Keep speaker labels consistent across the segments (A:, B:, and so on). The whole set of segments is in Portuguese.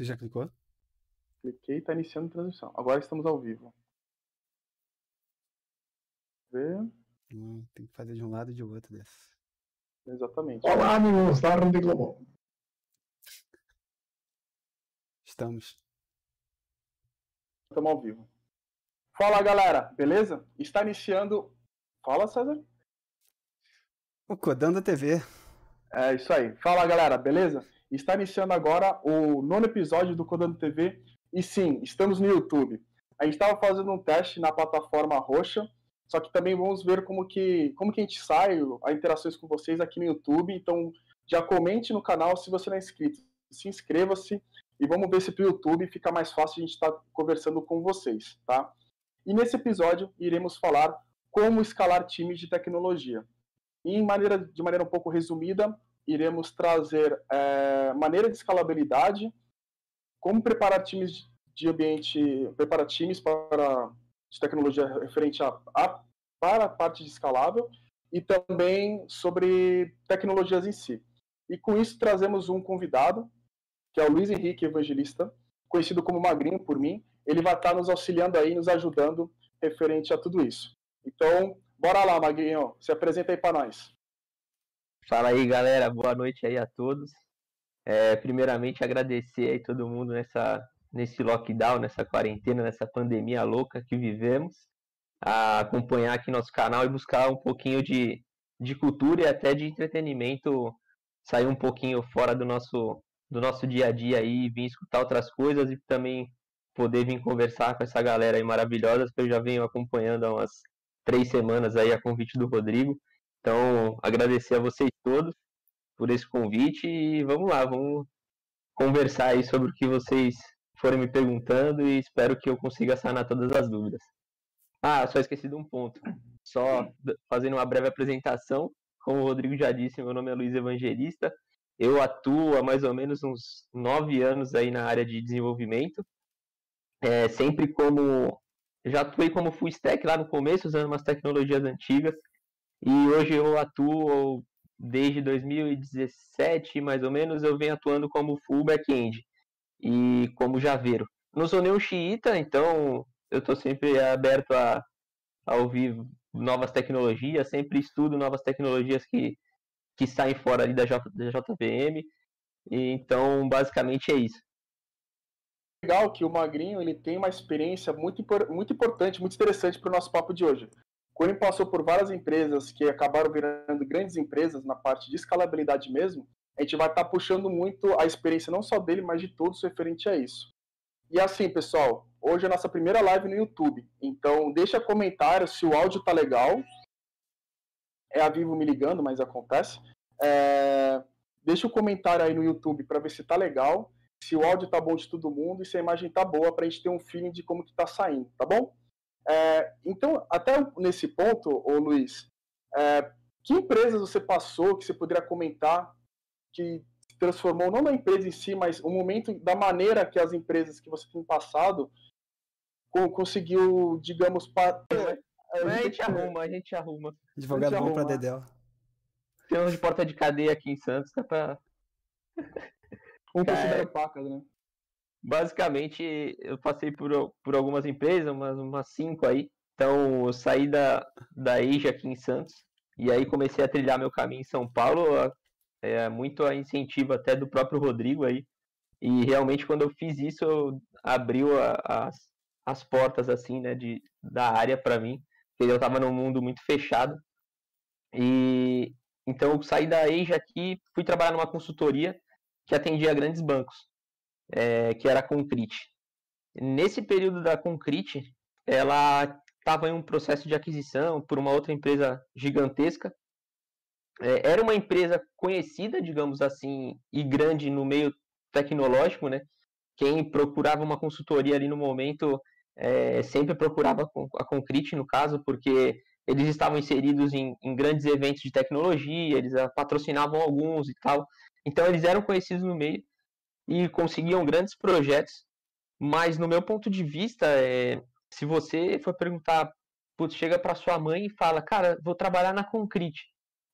A: Você já clicou?
B: Cliquei e tá iniciando a transmissão. Agora estamos ao vivo. Ver.
A: Hum, tem que fazer de um lado e de outro desse.
B: Exatamente.
C: Olá, amigos da Rede Globo.
A: Estamos.
B: Estamos ao vivo. Fala, galera. Beleza? Está iniciando. Fala, César.
A: O Codando TV.
B: É isso aí. Fala, galera. Beleza? Está iniciando agora o nono episódio do Codando TV. E sim, estamos no YouTube. A gente estava fazendo um teste na plataforma roxa, só que também vamos ver como que, como que a gente sai, as interações com vocês aqui no YouTube. Então, já comente no canal se você não é inscrito. Se inscreva-se e vamos ver se para o YouTube fica mais fácil a gente estar tá conversando com vocês, tá? E nesse episódio iremos falar como escalar times de tecnologia. E em maneira, de maneira um pouco resumida, iremos trazer é, maneira de escalabilidade, como preparar times de ambiente, preparar times para de tecnologia referente a, a, para a parte de escalável e também sobre tecnologias em si. E com isso trazemos um convidado, que é o Luiz Henrique Evangelista, conhecido como Magrinho por mim. Ele vai estar nos auxiliando aí, nos ajudando referente a tudo isso. Então, bora lá, Magrinho, se apresenta aí para nós.
D: Fala aí, galera, boa noite aí a todos. É, primeiramente, agradecer aí todo mundo nessa, nesse lockdown, nessa quarentena, nessa pandemia louca que vivemos, a acompanhar aqui nosso canal e buscar um pouquinho de, de cultura e até de entretenimento, sair um pouquinho fora do nosso, do nosso dia a dia aí, vir escutar outras coisas e também poder vir conversar com essa galera aí maravilhosa que eu já venho acompanhando há umas três semanas aí a convite do Rodrigo. Então, agradecer a vocês todos por esse convite e vamos lá, vamos conversar aí sobre o que vocês forem me perguntando e espero que eu consiga sanar todas as dúvidas. Ah, só esqueci de um ponto. Só fazendo uma breve apresentação, como o Rodrigo já disse, meu nome é Luiz Evangelista. Eu atuo há mais ou menos uns nove anos aí na área de desenvolvimento. É, sempre como. Já atuei como full stack lá no começo, usando umas tecnologias antigas. E hoje eu atuo desde 2017, mais ou menos, eu venho atuando como full back-end e como javeiro. Não sou nenhum xiita, então eu estou sempre aberto a, a ouvir novas tecnologias, sempre estudo novas tecnologias que, que saem fora ali da, J, da JVM. E, então, basicamente é isso.
B: Legal que o Magrinho ele tem uma experiência muito, muito importante, muito interessante para o nosso papo de hoje. Ele passou por várias empresas que acabaram virando grandes empresas na parte de escalabilidade mesmo, a gente vai estar tá puxando muito a experiência não só dele, mas de todos referente a isso. E assim, pessoal, hoje é a nossa primeira live no YouTube. Então, deixa comentário se o áudio tá legal. É a Vivo me ligando, mas acontece. É... Deixa o um comentário aí no YouTube para ver se tá legal, se o áudio tá bom de todo mundo e se a imagem tá boa para a gente ter um feeling de como que tá saindo, tá bom? É... Então, até nesse ponto, ô Luiz, é... que empresas você passou que você poderia comentar que se transformou não na empresa em si, mas o momento da maneira que as empresas que você tem passado conseguiu, digamos, pa...
D: a, gente arruma, a gente arruma.
A: Advogado bom pra Dedel.
D: Tem uns de porta de cadeia aqui em Santos, dá pra.
B: Um considera pacas, né?
D: Basicamente, eu passei por, por algumas empresas, umas, umas cinco aí. Então, eu saí da, da EJA aqui em Santos. E aí comecei a trilhar meu caminho em São Paulo, é muito a incentivo até do próprio Rodrigo aí. E realmente quando eu fiz isso, eu abriu a, as, as portas assim, né, de, da área para mim, porque eu estava num mundo muito fechado. E então eu saí da Eija aqui, fui trabalhar numa consultoria que atendia grandes bancos, é, que era a Concrete. Nesse período da Concrete, ela estava em um processo de aquisição por uma outra empresa gigantesca é, era uma empresa conhecida, digamos assim, e grande no meio tecnológico, né? Quem procurava uma consultoria ali no momento é, sempre procurava a Concrete, no caso, porque eles estavam inseridos em, em, grandes eventos de tecnologia, eles patrocinavam alguns e tal. Então eles eram conhecidos no meio e conseguiam grandes projetos. Mas no meu ponto de vista, é, se você for perguntar, putz, chega para sua mãe e fala, cara, vou trabalhar na Concrete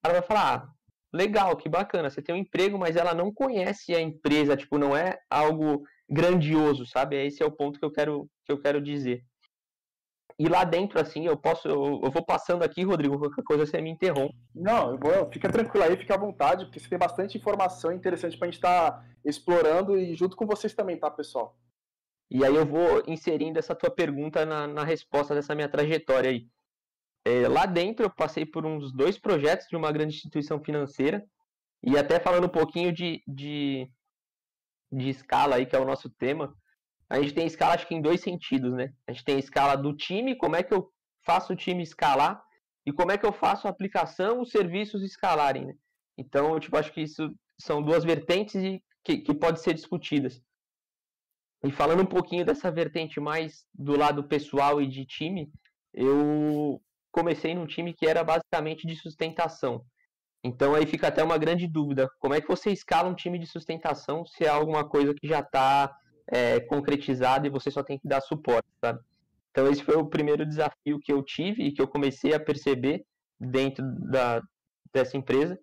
D: ela vai falar, ah, legal, que bacana, você tem um emprego, mas ela não conhece a empresa, tipo, não é algo grandioso, sabe? Esse é o ponto que eu quero, que eu quero dizer. E lá dentro, assim, eu posso, eu, eu vou passando aqui, Rodrigo, qualquer coisa você me interrompe.
B: Não, vou, fica tranquilo aí, fica à vontade, porque você tem bastante informação interessante pra gente estar tá explorando e junto com vocês também, tá, pessoal?
D: E aí eu vou inserindo essa tua pergunta na, na resposta dessa minha trajetória aí. É, lá dentro eu passei por uns dois projetos de uma grande instituição financeira e até falando um pouquinho de, de, de escala aí, que é o nosso tema, a gente tem escala acho que em dois sentidos, né? A gente tem a escala do time, como é que eu faço o time escalar e como é que eu faço a aplicação, os serviços escalarem, né? Então, tipo, acho que isso são duas vertentes que, que podem ser discutidas. E falando um pouquinho dessa vertente mais do lado pessoal e de time, eu comecei num time que era basicamente de sustentação. Então aí fica até uma grande dúvida: como é que você escala um time de sustentação se é alguma coisa que já está é, concretizada e você só tem que dar suporte, sabe? Então esse foi o primeiro desafio que eu tive e que eu comecei a perceber dentro da, dessa empresa.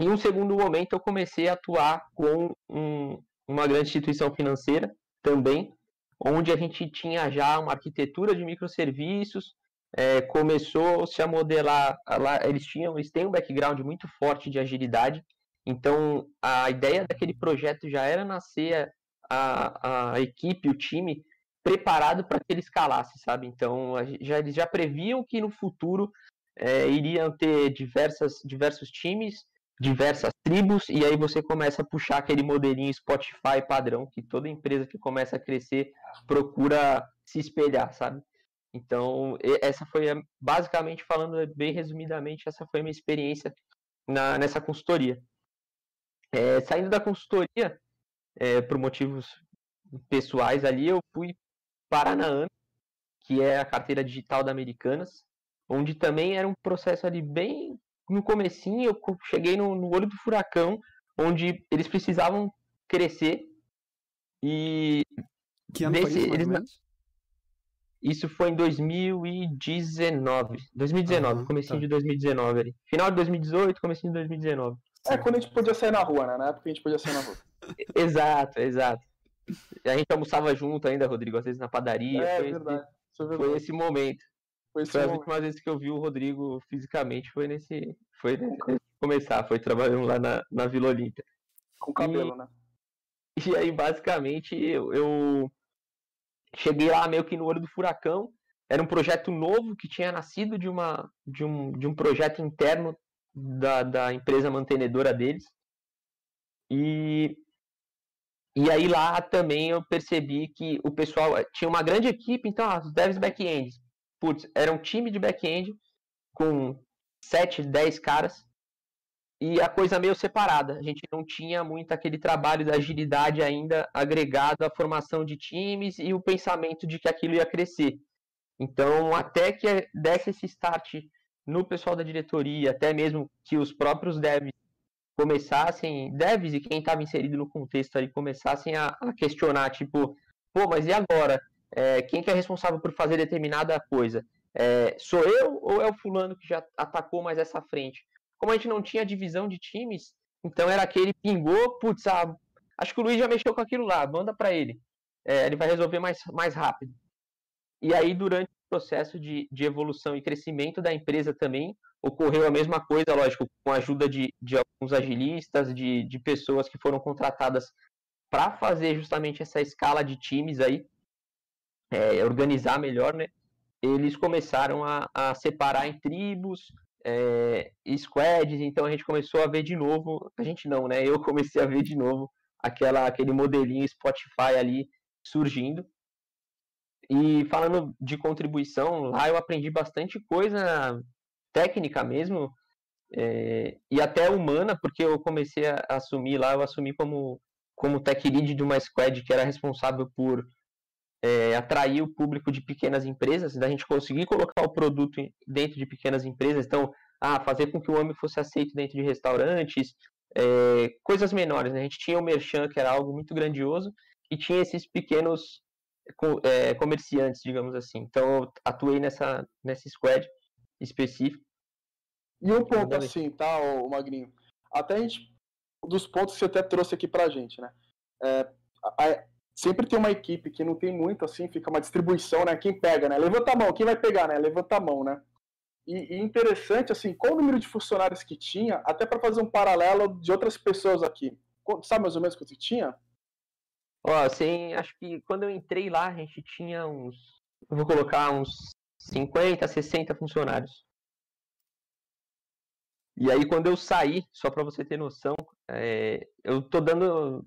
D: Em um segundo momento eu comecei a atuar com um, uma grande instituição financeira também, onde a gente tinha já uma arquitetura de microserviços, é, começou-se a modelar, lá, eles tinham, eles têm um background muito forte de agilidade, então a ideia daquele projeto já era nascer a, a equipe, o time, preparado para que ele escalasse, sabe? Então já, eles já previam que no futuro é, iriam ter diversas, diversos times, diversas tribos, e aí você começa a puxar aquele modelinho Spotify padrão que toda empresa que começa a crescer procura se espelhar, sabe? Então, essa foi, basicamente falando bem resumidamente, essa foi a minha experiência na, nessa consultoria. É, saindo da consultoria, é, por motivos pessoais ali, eu fui para a Naam, que é a carteira digital da Americanas, onde também era um processo ali bem no comecinho, eu cheguei no, no olho do furacão, onde eles precisavam crescer e
A: que ano desse, foi isso, eles,
D: isso foi em 2019. 2019, uhum, comecinho tá. de 2019 ali. Final de 2018, comecinho de 2019.
B: É, quando a gente podia sair na rua, né? Na época a gente podia sair na rua.
D: Exato, exato. A gente almoçava junto ainda, Rodrigo, às vezes na padaria.
B: É, foi verdade.
D: Esse, é verdade. Foi esse momento. Foi, esse foi momento. as últimas vezes que eu vi o Rodrigo fisicamente, foi nesse. Foi nesse começar, foi trabalhando lá na, na Vila Olímpia.
B: Com cabelo, e, né?
D: E aí, basicamente, eu, eu cheguei lá meio que no olho do furacão. Era um projeto novo que tinha nascido de, uma, de, um, de um projeto interno da, da empresa mantenedora deles. E, e aí lá também eu percebi que o pessoal tinha uma grande equipe, então ah, os devs back-end, putz, era um time de back-end com 7, 10 caras e a coisa meio separada. A gente não tinha muito aquele trabalho da agilidade ainda agregado à formação de times e o pensamento de que aquilo ia crescer. Então, até que desse esse start no pessoal da diretoria, até mesmo que os próprios devs começassem, devs e quem estava inserido no contexto ali, começassem a, a, questionar, tipo, pô, mas e agora? É, quem que é responsável por fazer determinada coisa? É, sou eu ou é o fulano que já atacou mais essa frente? como a gente não tinha divisão de times, então era aquele pingou, putz, ah, acho que o Luiz já mexeu com aquilo lá, manda para ele. É, ele vai resolver mais, mais rápido. E aí, durante processo de, de evolução e crescimento da empresa também, ocorreu a mesma coisa, lógico, com a ajuda de, de alguns agilistas, de, de pessoas que foram contratadas para fazer justamente essa escala de times aí, é, organizar melhor, né? Eles começaram a, a separar em tribos, é, squads, então a gente começou a ver de novo, a gente não, né? Eu comecei a ver de novo aquela, aquele modelinho Spotify ali surgindo. E falando de contribuição, lá eu aprendi bastante coisa técnica mesmo, é, e até humana, porque eu comecei a assumir lá, eu assumi como, como tech lead de uma squad que era responsável por é, atrair o público de pequenas empresas, da gente conseguir colocar o produto dentro de pequenas empresas, então, ah, fazer com que o homem fosse aceito dentro de restaurantes, é, coisas menores, né? A gente tinha o Merchan, que era algo muito grandioso, e tinha esses pequenos é, comerciantes, digamos assim. Então, eu atuei nessa, nessa squad específico.
B: E um ponto assim, tá, o Magrinho? Até a gente, dos pontos que você até trouxe aqui pra gente, né? É, a, sempre tem uma equipe que não tem muito, assim, fica uma distribuição, né? Quem pega, né? Levanta a mão, quem vai pegar, né? Levanta a mão, né? E, e interessante, assim, qual o número de funcionários que tinha, até para fazer um paralelo de outras pessoas aqui. Sabe mais ou menos quanto tinha?
D: Ó, assim, acho que quando eu entrei lá, a gente tinha uns. Eu vou colocar uns 50, 60 funcionários. E aí quando eu saí, só para você ter noção, é, eu tô dando,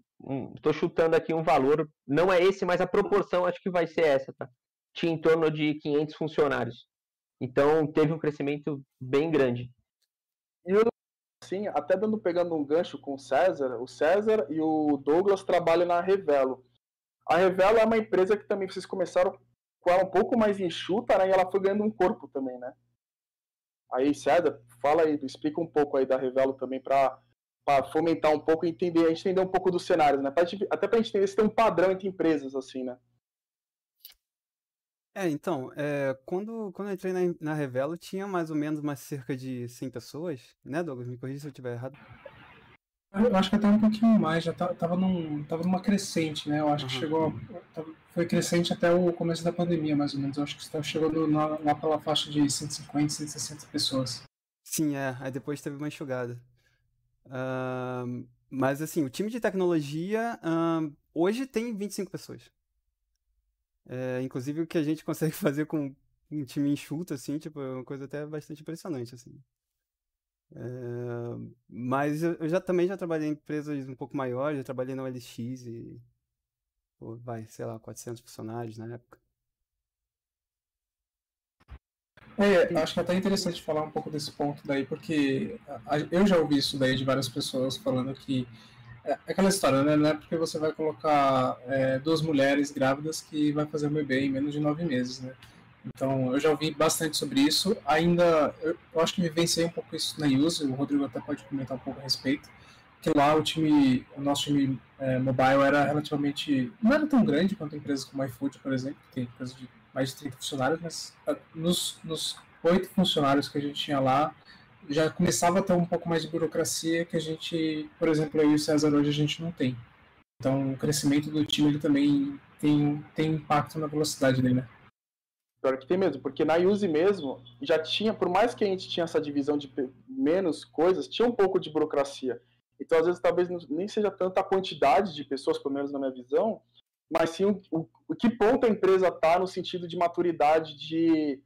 D: tô chutando aqui um valor, não é esse, mas a proporção acho que vai ser essa, tá? Tinha em torno de 500 funcionários. Então teve um crescimento bem grande.
B: E assim, até dando pegando um gancho com o César, o César e o Douglas trabalham na Revelo. A Revelo é uma empresa que também vocês começaram com ela um pouco mais enxuta, né? E ela foi ganhando um corpo também, né? Aí, César, fala aí, explica um pouco aí da Revelo também para fomentar um pouco e entender, entender um pouco dos cenários, né? Pra até para entender se tem um padrão entre empresas, assim, né?
A: É, então, é, quando, quando eu entrei na, na Revelo, tinha mais ou menos mais cerca de 100 pessoas, né, Douglas? Me corrija se eu estiver errado.
C: Eu acho que até um pouquinho mais, já tava, num, tava numa crescente, né? Eu acho uhum. que chegou. Foi crescente até o começo da pandemia, mais ou menos. Eu acho que chegando lá, lá pela faixa de 150, 160 pessoas.
A: Sim, é. Aí depois teve uma enxugada. Uh, mas assim, o time de tecnologia uh, hoje tem 25 pessoas. É, inclusive o que a gente consegue fazer com um time enxuto, assim, tipo, é uma coisa até bastante impressionante, assim. É, mas eu, já também já trabalhei em empresas um pouco maiores, já trabalhei na OLX e, pô, vai, sei lá, 400 funcionários na época.
C: É, acho que é até interessante falar um pouco desse ponto daí, porque eu já ouvi isso daí de várias pessoas falando que é aquela história, né? Não é porque você vai colocar é, duas mulheres grávidas que vai fazer um bebê em menos de nove meses, né? Então, eu já ouvi bastante sobre isso. Ainda, eu, eu acho que vivenciei um pouco isso na Use, o Rodrigo até pode comentar um pouco a respeito. Que lá o time, o nosso time é, mobile era relativamente. não era tão grande quanto empresas como a iFood, por exemplo, que tem empresas de mais de 30 funcionários, mas nos, nos oito funcionários que a gente tinha lá, já começava a ter um pouco mais de burocracia que a gente, por exemplo, e o César hoje a gente não tem. Então, o crescimento do time ele também tem, tem impacto na velocidade dele, né?
B: Pior que tem mesmo, porque na Use mesmo já tinha, por mais que a gente tinha essa divisão de menos coisas, tinha um pouco de burocracia. Então, às vezes, talvez nem seja tanta a quantidade de pessoas, pelo menos na minha visão, mas sim o, o, o que ponto a empresa está no sentido de maturidade de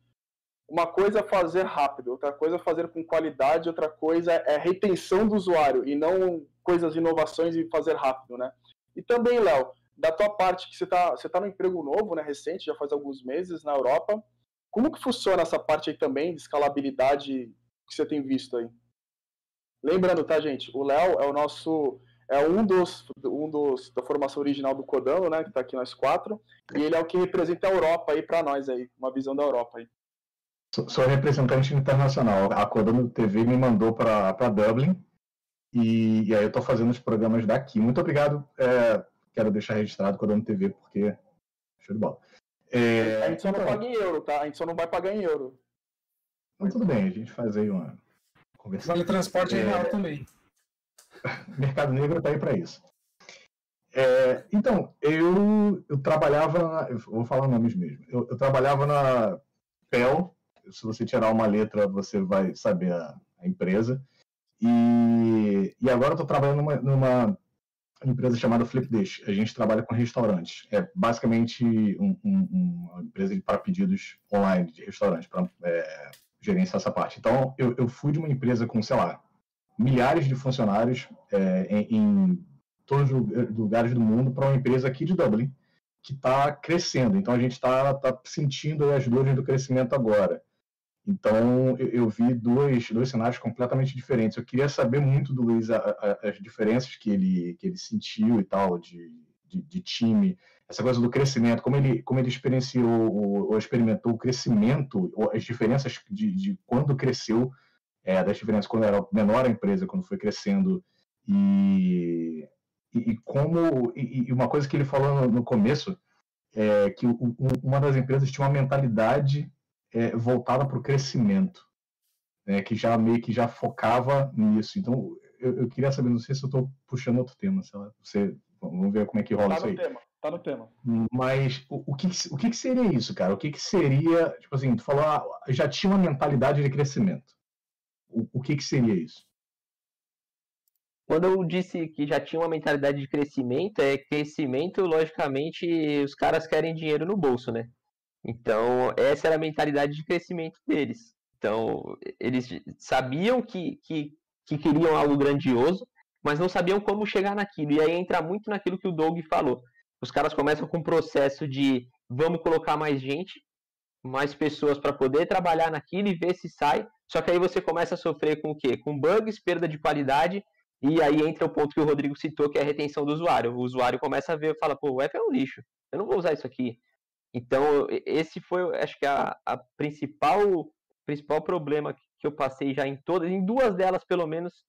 B: uma coisa é fazer rápido, outra coisa é fazer com qualidade, outra coisa é retenção do usuário e não coisas, inovações e fazer rápido, né? E também, Léo, da tua parte, que você está você tá no emprego novo, né, recente, já faz alguns meses na Europa, como que funciona essa parte aí também de escalabilidade que você tem visto aí? Lembrando, tá, gente, o Léo é o nosso é um dos, um dos da formação original do Codano, né, que está aqui nós quatro, e ele é o que representa a Europa aí para nós aí, uma visão da Europa aí.
E: Sou representante internacional. A Codano TV me mandou para Dublin e, e, aí eu estou fazendo os programas daqui. Muito obrigado. É, quero deixar registrado Codano TV porque show de bola.
B: É, a gente só não paga em euro, tá? A gente só não vai pagar em euro.
E: Então, tudo bem, a gente faz aí uma
C: conversa. Vale transporte é... real também.
E: Mercado Negro está aí para isso. É, então, eu, eu trabalhava, na, eu vou falar nomes mesmo, eu, eu trabalhava na PEL, se você tirar uma letra, você vai saber a, a empresa. E, e agora eu estou trabalhando numa, numa, empresa chamada Flipdish. A gente trabalha com restaurantes. É basicamente um, um, uma empresa para pedidos online de restaurantes, para é, gerenciar essa parte. Então, eu, eu, fui de uma empresa com, sei lá, milhares de funcionários é, em, em todos os lugares do mundo para uma empresa aqui de Dublin que está crescendo. Então a gente está tá sentindo as dores do crescimento agora. Então, eu, eu, vi dois, dois cenários completamente diferentes. Eu queria saber muito do Luiz a, a, as diferenças que ele, que ele sentiu e tal, de, de, de, time, essa coisa do crescimento, como ele, como ele experienciou ou, experimentou o crescimento, ou as diferenças de, de quando cresceu, é, das diferenças quando era menor a empresa, quando foi crescendo, e, e, e como. E, e, uma coisa que ele falou no, no começo é que o, uma das empresas tinha uma mentalidade é, voltada para o crescimento. né, que já meio que já focava nisso. Então, eu, eu queria saber, não sei se eu estou puxando outro tema, sei lá, você, vamos ver como é que rola
B: tá
E: isso aí.
B: Tema, tá no tema.
E: Mas o, o, que, o que, seria isso, cara? O que, que seria, tipo assim, tu falou, ah, já tinha uma mentalidade de crescimento. O, o que, que seria isso?
D: Quando eu disse que já tinha uma mentalidade de crescimento, é crescimento, logicamente, os caras querem dinheiro no bolso, né? Então, essa era a mentalidade de crescimento deles. Então, eles sabiam que, que, que queriam algo grandioso, mas não sabiam como chegar naquilo. E aí entra muito naquilo que o Doug falou. Os caras começam com um processo de vamos colocar mais gente, mais pessoas para poder trabalhar naquilo e ver se sai. Só que aí você começa a sofrer com o quê? Com bugs, perda de qualidade e aí entra o ponto que o Rodrigo citou, que é a retenção do usuário. O usuário começa a ver e fala, pô, o app é um lixo, eu não vou usar isso aqui. Então, esse foi, acho que, a, a principal, principal problema que eu passei já em todas, em duas delas, pelo menos,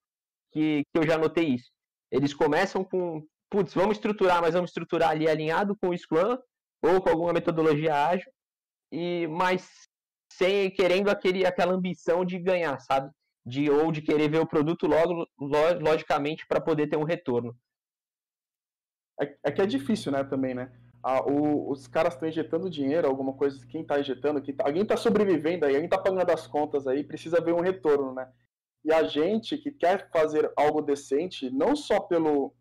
D: que, que eu já notei isso. Eles começam com, putz, vamos estruturar, mas vamos estruturar ali alinhado com o Scrum ou com alguma metodologia ágil, e mas sem querendo aquele, aquela ambição de ganhar, sabe? de ou de querer ver o produto logo, logicamente, para poder ter um retorno.
B: É, é, que é difícil, né, também, né? O, os caras estão injetando dinheiro, alguma coisa, quem está injetando, quem tá, alguém está sobrevivendo aí, alguém está pagando as contas aí, precisa ver um retorno, né? E a gente que quer fazer algo decente, não só pelo,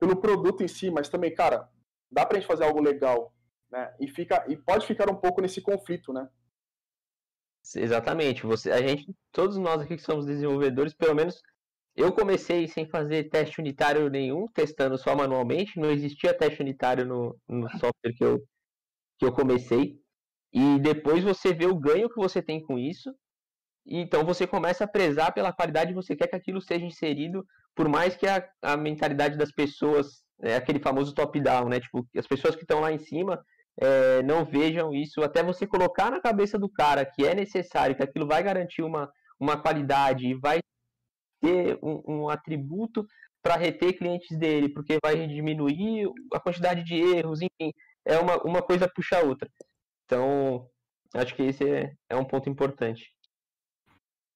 B: pelo produto em si, mas também, cara, dá pra gente fazer algo legal, né? E, fica, e pode ficar um pouco nesse conflito, né?
D: Exatamente. Você, a gente, todos nós aqui que somos desenvolvedores, pelo menos eu comecei sem fazer teste unitário nenhum, testando só manualmente. Não existia teste unitário no, no software que eu, que eu comecei. E depois você vê o ganho que você tem com isso. E então você começa a prezar pela qualidade e você quer que aquilo seja inserido, por mais que a, a mentalidade das pessoas, é aquele famoso top-down, né? Tipo, as pessoas que estão lá em cima é, não vejam isso, até você colocar na cabeça do cara que é necessário, que aquilo vai garantir uma, uma qualidade e vai ter um, um atributo para reter clientes dele, porque vai diminuir a quantidade de erros, enfim, é uma, uma coisa puxa a outra. Então, acho que esse é, é um ponto importante.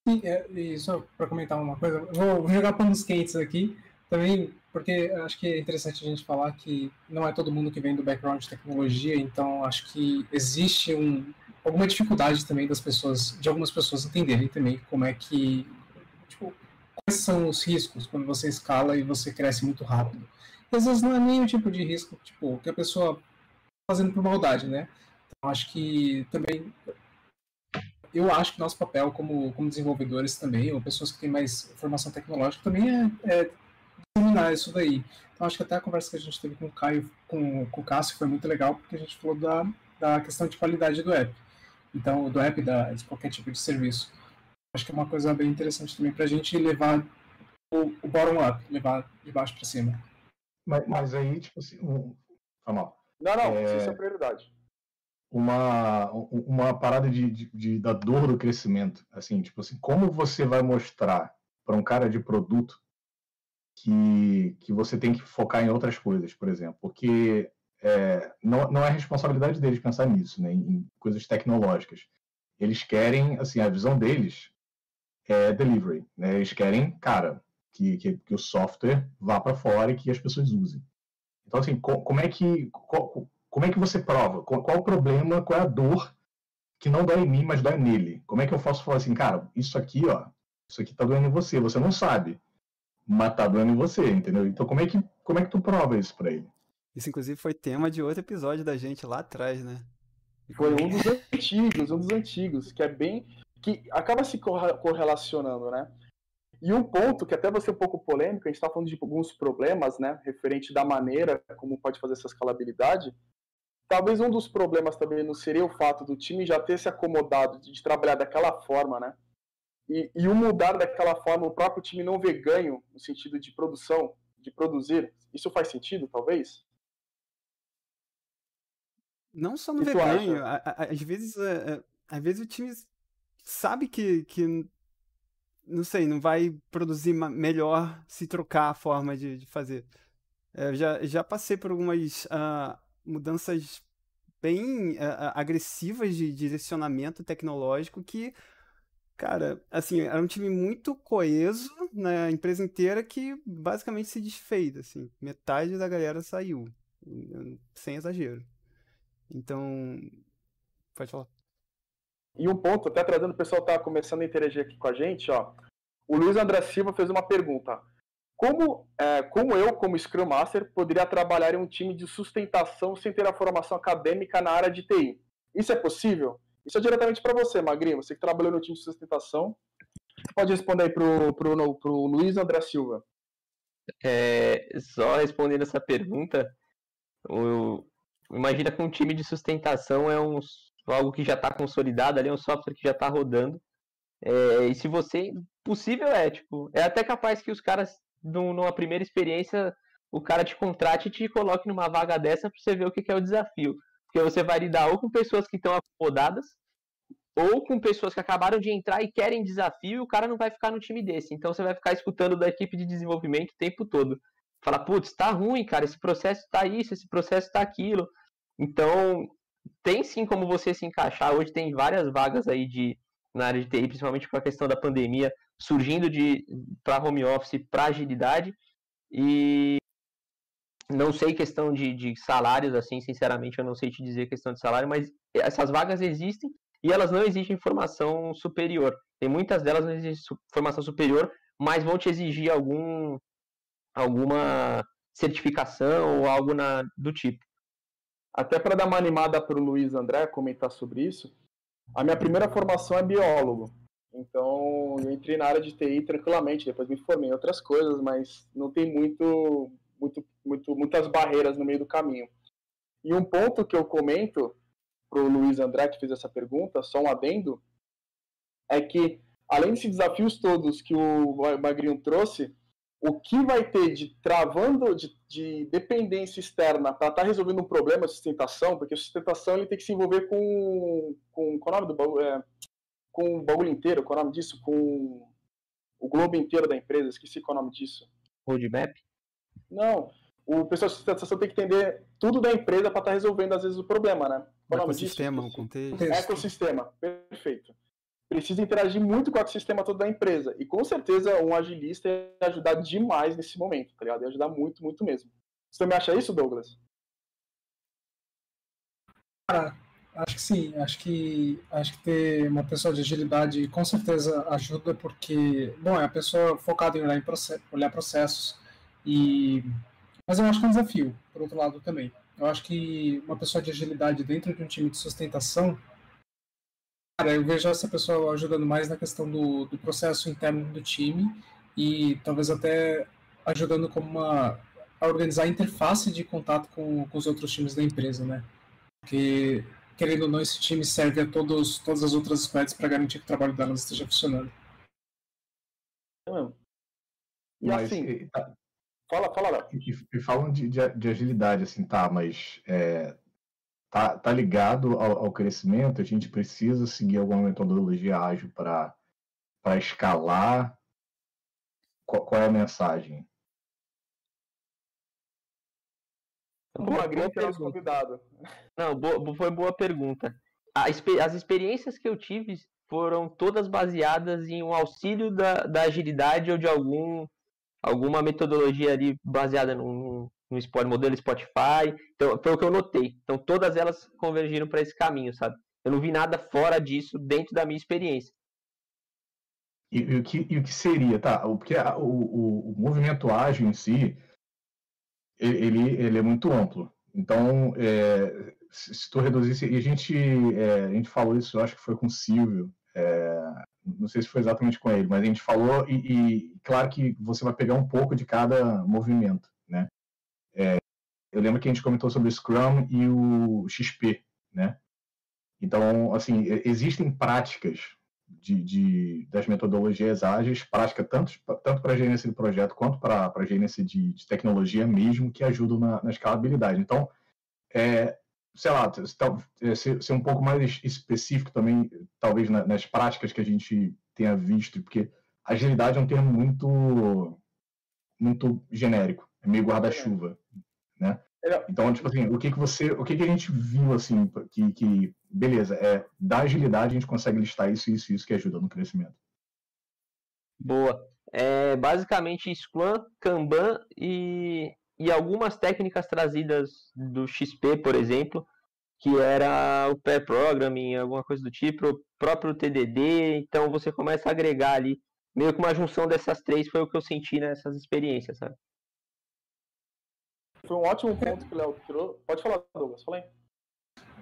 C: E, é, e só para comentar uma coisa, vou, vou jogar panos quentes aqui, também porque acho que é interessante a gente falar que não é todo mundo que vem do background de tecnologia, então acho que existe um, alguma dificuldade também das pessoas, de algumas pessoas entenderem também como é que, são os riscos quando você escala e você cresce muito rápido. E às vezes não é nem o tipo de risco, tipo, que a pessoa tá fazendo por maldade, né? Então acho que também eu acho que nosso papel como, como desenvolvedores também, ou pessoas que têm mais formação tecnológica, também é, é terminar isso daí. Então, acho que até a conversa que a gente teve com o Caio, com, com o Cássio, foi muito legal, porque a gente falou da, da questão de qualidade do app. Então, do app, da, de qualquer tipo de serviço. Acho que é uma coisa bem interessante também para a gente levar o, o bottom-up, levar de baixo para cima.
E: Mas, mas, aí, tipo assim, um...
B: mal. Não, não, é... isso é prioridade.
E: Uma, uma parada de, de, de, da dor do crescimento. Assim, tipo assim, como você vai mostrar para um cara de produto que, que você tem que focar em outras coisas, por exemplo, porque é, não, não é responsabilidade deles pensar nisso, né, em coisas tecnológicas. Eles querem, assim, a visão deles é delivery, né, eles querem, cara, que, que, que o software vá para fora e que as pessoas usem. Então, assim, co, como é que co, como é que você prova? Qual, qual o problema, qual é a dor que não dói em mim, mas dói nele? Como é que eu posso falar assim, cara, isso aqui, ó, isso aqui tá doendo em você, você não sabe matar dano em você, entendeu? Então como é que, como é que tu prova isso pra ele?
A: Isso, inclusive, foi tema de outro episódio da gente lá atrás, né?
B: Foi um dos antigos, um dos antigos, que é bem. Que acaba se correlacionando, né? E um ponto que até vai ser um pouco polêmico, a gente está falando de alguns problemas, né? Referente da maneira como pode fazer essa escalabilidade. Talvez um dos problemas também não seria o fato do time já ter se acomodado de trabalhar daquela forma, né? E, e o mudar daquela forma, o próprio time não ver ganho no sentido de produção, de produzir, isso faz sentido, talvez?
A: Não só no ver ganho, às vezes, é, é, às vezes o time sabe que, que não sei, não vai produzir melhor se trocar a forma de, de fazer. É, já, já passei por algumas uh, mudanças bem uh, agressivas de direcionamento tecnológico que Cara, assim, era um time muito coeso na empresa inteira que basicamente se desfez, assim. Metade da galera saiu, sem exagero. Então, pode falar.
B: E um ponto, até trazendo o pessoal tá começando a interagir aqui com a gente, ó. O Luiz André Silva fez uma pergunta. Como, é, como eu, como Scrum Master, poderia trabalhar em um time de sustentação sem ter a formação acadêmica na área de TI? Isso é possível? Isso é diretamente para você, Magrinho, você que trabalhou no time de sustentação. Pode responder aí pro, pro, pro Luiz André Silva.
D: É, só respondendo essa pergunta, o, imagina que um time de sustentação é um, algo que já está consolidado, ali é um software que já está rodando. É, e se você. Possível é, tipo, é até capaz que os caras, numa primeira experiência, o cara te contrate e te coloque numa vaga dessa para você ver o que, que é o desafio. Porque você vai lidar ou com pessoas que estão acomodadas, ou com pessoas que acabaram de entrar e querem desafio, e o cara não vai ficar no time desse. Então você vai ficar escutando da equipe de desenvolvimento o tempo todo. Fala, putz, tá ruim, cara, esse processo tá isso, esse processo tá aquilo. Então, tem sim como você se encaixar. Hoje tem várias vagas aí de na área de TI, principalmente com a questão da pandemia, surgindo de para home office, para agilidade. E não sei questão de, de salários, assim, sinceramente, eu não sei te dizer questão de salário, mas essas vagas existem e elas não exigem formação superior. Tem muitas delas não exigem formação superior, mas vão te exigir algum alguma certificação ou algo na, do tipo.
B: Até para dar uma animada para o Luiz André comentar sobre isso, a minha primeira formação é biólogo. Então, eu entrei na área de TI tranquilamente, depois me formei em outras coisas, mas não tem muito muito, muito, muitas barreiras no meio do caminho. E um ponto que eu comento para o Luiz André, que fez essa pergunta, só um adendo, é que, além desses desafios todos que o Magrinho trouxe, o que vai ter de travando, de, de dependência externa para estar tá resolvendo um problema de sustentação, porque a sustentação ele tem que se envolver com, com qual é o nome do bagulho, é, com o bagulho inteiro, qual é o nome disso? Com o globo inteiro da empresa, esqueci qual é o nome disso.
D: Roadmap?
B: Não. O pessoal de sustentação tem que entender tudo da empresa para estar tá resolvendo, às vezes, o problema, né?
A: O ecossistema, o contexto.
B: Ecossistema, perfeito. Precisa interagir muito com o ecossistema todo da empresa. E com certeza um agilista ia ajudar demais nesse momento, tá ligado? Ia ajudar muito, muito mesmo. Você também acha isso, Douglas?
C: Cara, acho que sim. Acho que, acho que ter uma pessoa de agilidade com certeza ajuda, porque, bom, é a pessoa focada em olhar, em process, olhar processos e mas eu acho que é um desafio, por outro lado também. Eu acho que uma pessoa de agilidade dentro de um time de sustentação, cara, eu vejo essa pessoa ajudando mais na questão do, do processo interno do time e talvez até ajudando como uma a organizar a interface de contato com, com os outros times da empresa, né? Porque querendo ou não, esse time serve a todos, todas as outras squads para garantir que o trabalho delas esteja funcionando.
B: É e Mas, assim, tá, Fala, fala, Léo.
E: E, e falam de, de, de, agilidade, assim, tá, mas é, tá, tá ligado ao, ao, crescimento, a gente precisa seguir alguma metodologia ágil para escalar. Qual, qual, é a mensagem?
B: Boa, pergunta. convidado.
D: Não, boa, foi boa pergunta. As experiências que eu tive foram todas baseadas em um auxílio da, da agilidade ou de algum alguma metodologia ali baseada no, modelo Spotify. Então, foi o que eu notei. Então, todas elas convergiram para esse caminho, sabe? Eu não vi nada fora disso dentro da minha experiência.
E: E, e, o, que, e o que seria, tá? Porque a, o, o, o, movimento ágil em si, ele, ele é muito amplo. Então, é, se tu reduzisse, e a gente, é, a gente falou isso, eu acho que foi com o Silvio, é, não sei se foi exatamente com ele, mas a gente falou, e, e claro que você vai pegar um pouco de cada movimento? É, eu lembro que a gente comentou sobre o Scrum e o XP, né? Então, assim, existem práticas de, de das metodologias ágeis, prática tanto, tanto para gerência de projeto quanto para gerência de, de, tecnologia mesmo, que ajudam na, na escalabilidade. Então, é, sei lá, é, ser, ser um pouco mais específico também, talvez nas práticas que a gente tenha visto, porque agilidade é um termo muito muito genérico, meio guarda-chuva, né? Então, tipo assim, o que que você, o que que a gente viu assim, que, que beleza, é da agilidade a gente consegue listar isso, isso, isso que ajuda no crescimento.
D: Boa. É basicamente Scrum, Kanban e, e algumas técnicas trazidas do XP, por exemplo, que era o pair programming, alguma coisa do tipo, o próprio TDD. Então você começa a agregar ali, meio que uma junção dessas três foi o que eu senti nessas experiências, sabe?
B: Foi um ótimo ponto que o Léo tirou. Pode falar, Douglas, fala aí.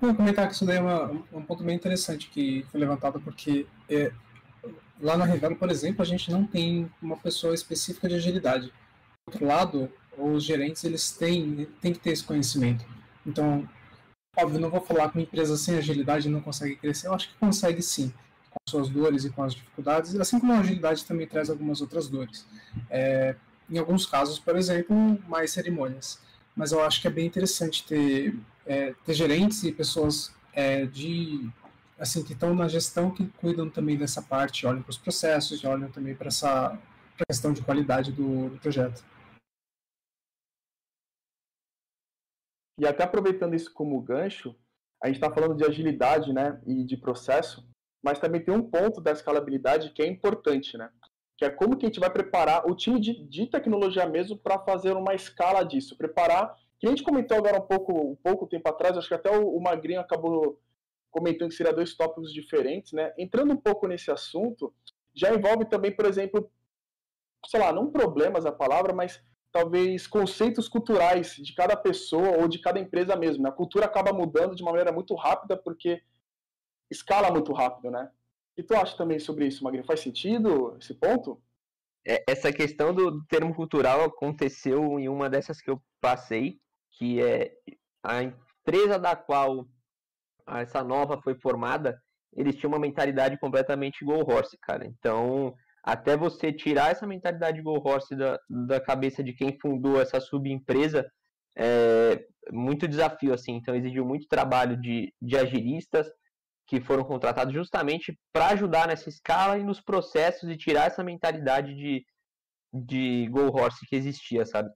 C: Vou comentar que isso daí é uma, um ponto bem interessante que foi levantado, porque é, lá na Revelo, por exemplo, a gente não tem uma pessoa específica de agilidade. Do outro lado, os gerentes eles têm, têm que ter esse conhecimento. Então, óbvio, não vou falar que uma empresa sem agilidade não consegue crescer. Eu acho que consegue sim, com as suas dores e com as dificuldades, assim como a agilidade também traz algumas outras dores. É, em alguns casos, por exemplo, mais cerimônias mas eu acho que é bem interessante ter, é, ter gerentes e pessoas é, de assim que estão na gestão que cuidam também dessa parte, olham para os processos, olham também para essa questão de qualidade do, do projeto.
B: E até aproveitando isso como gancho, a gente está falando de agilidade, né, e de processo, mas também tem um ponto da escalabilidade que é importante, né? Que é como que a gente vai preparar o time de, de tecnologia mesmo para fazer uma escala disso, preparar, que a gente comentou agora um pouco, um pouco tempo atrás, acho que até o, o Magrinho acabou comentando que seria dois tópicos diferentes, né? Entrando um pouco nesse assunto, já envolve também, por exemplo, sei lá, não problemas a palavra, mas talvez conceitos culturais de cada pessoa ou de cada empresa mesmo. Né? A cultura acaba mudando de uma maneira muito rápida porque escala muito rápido, né? Que tu acha também sobre isso, Magrinho? Faz sentido esse ponto?
D: É, essa questão do termo cultural aconteceu em uma dessas que eu passei, que é a empresa da qual essa nova foi formada, eles tinham uma mentalidade completamente go horse, cara. Então, até você tirar essa mentalidade go horse da, da cabeça de quem fundou essa subempresa, é muito desafio, assim. Então, exigiu muito trabalho de, de agilistas, que foram contratados justamente para ajudar nessa escala e nos processos e tirar essa mentalidade de, de go horse que existia, sabe?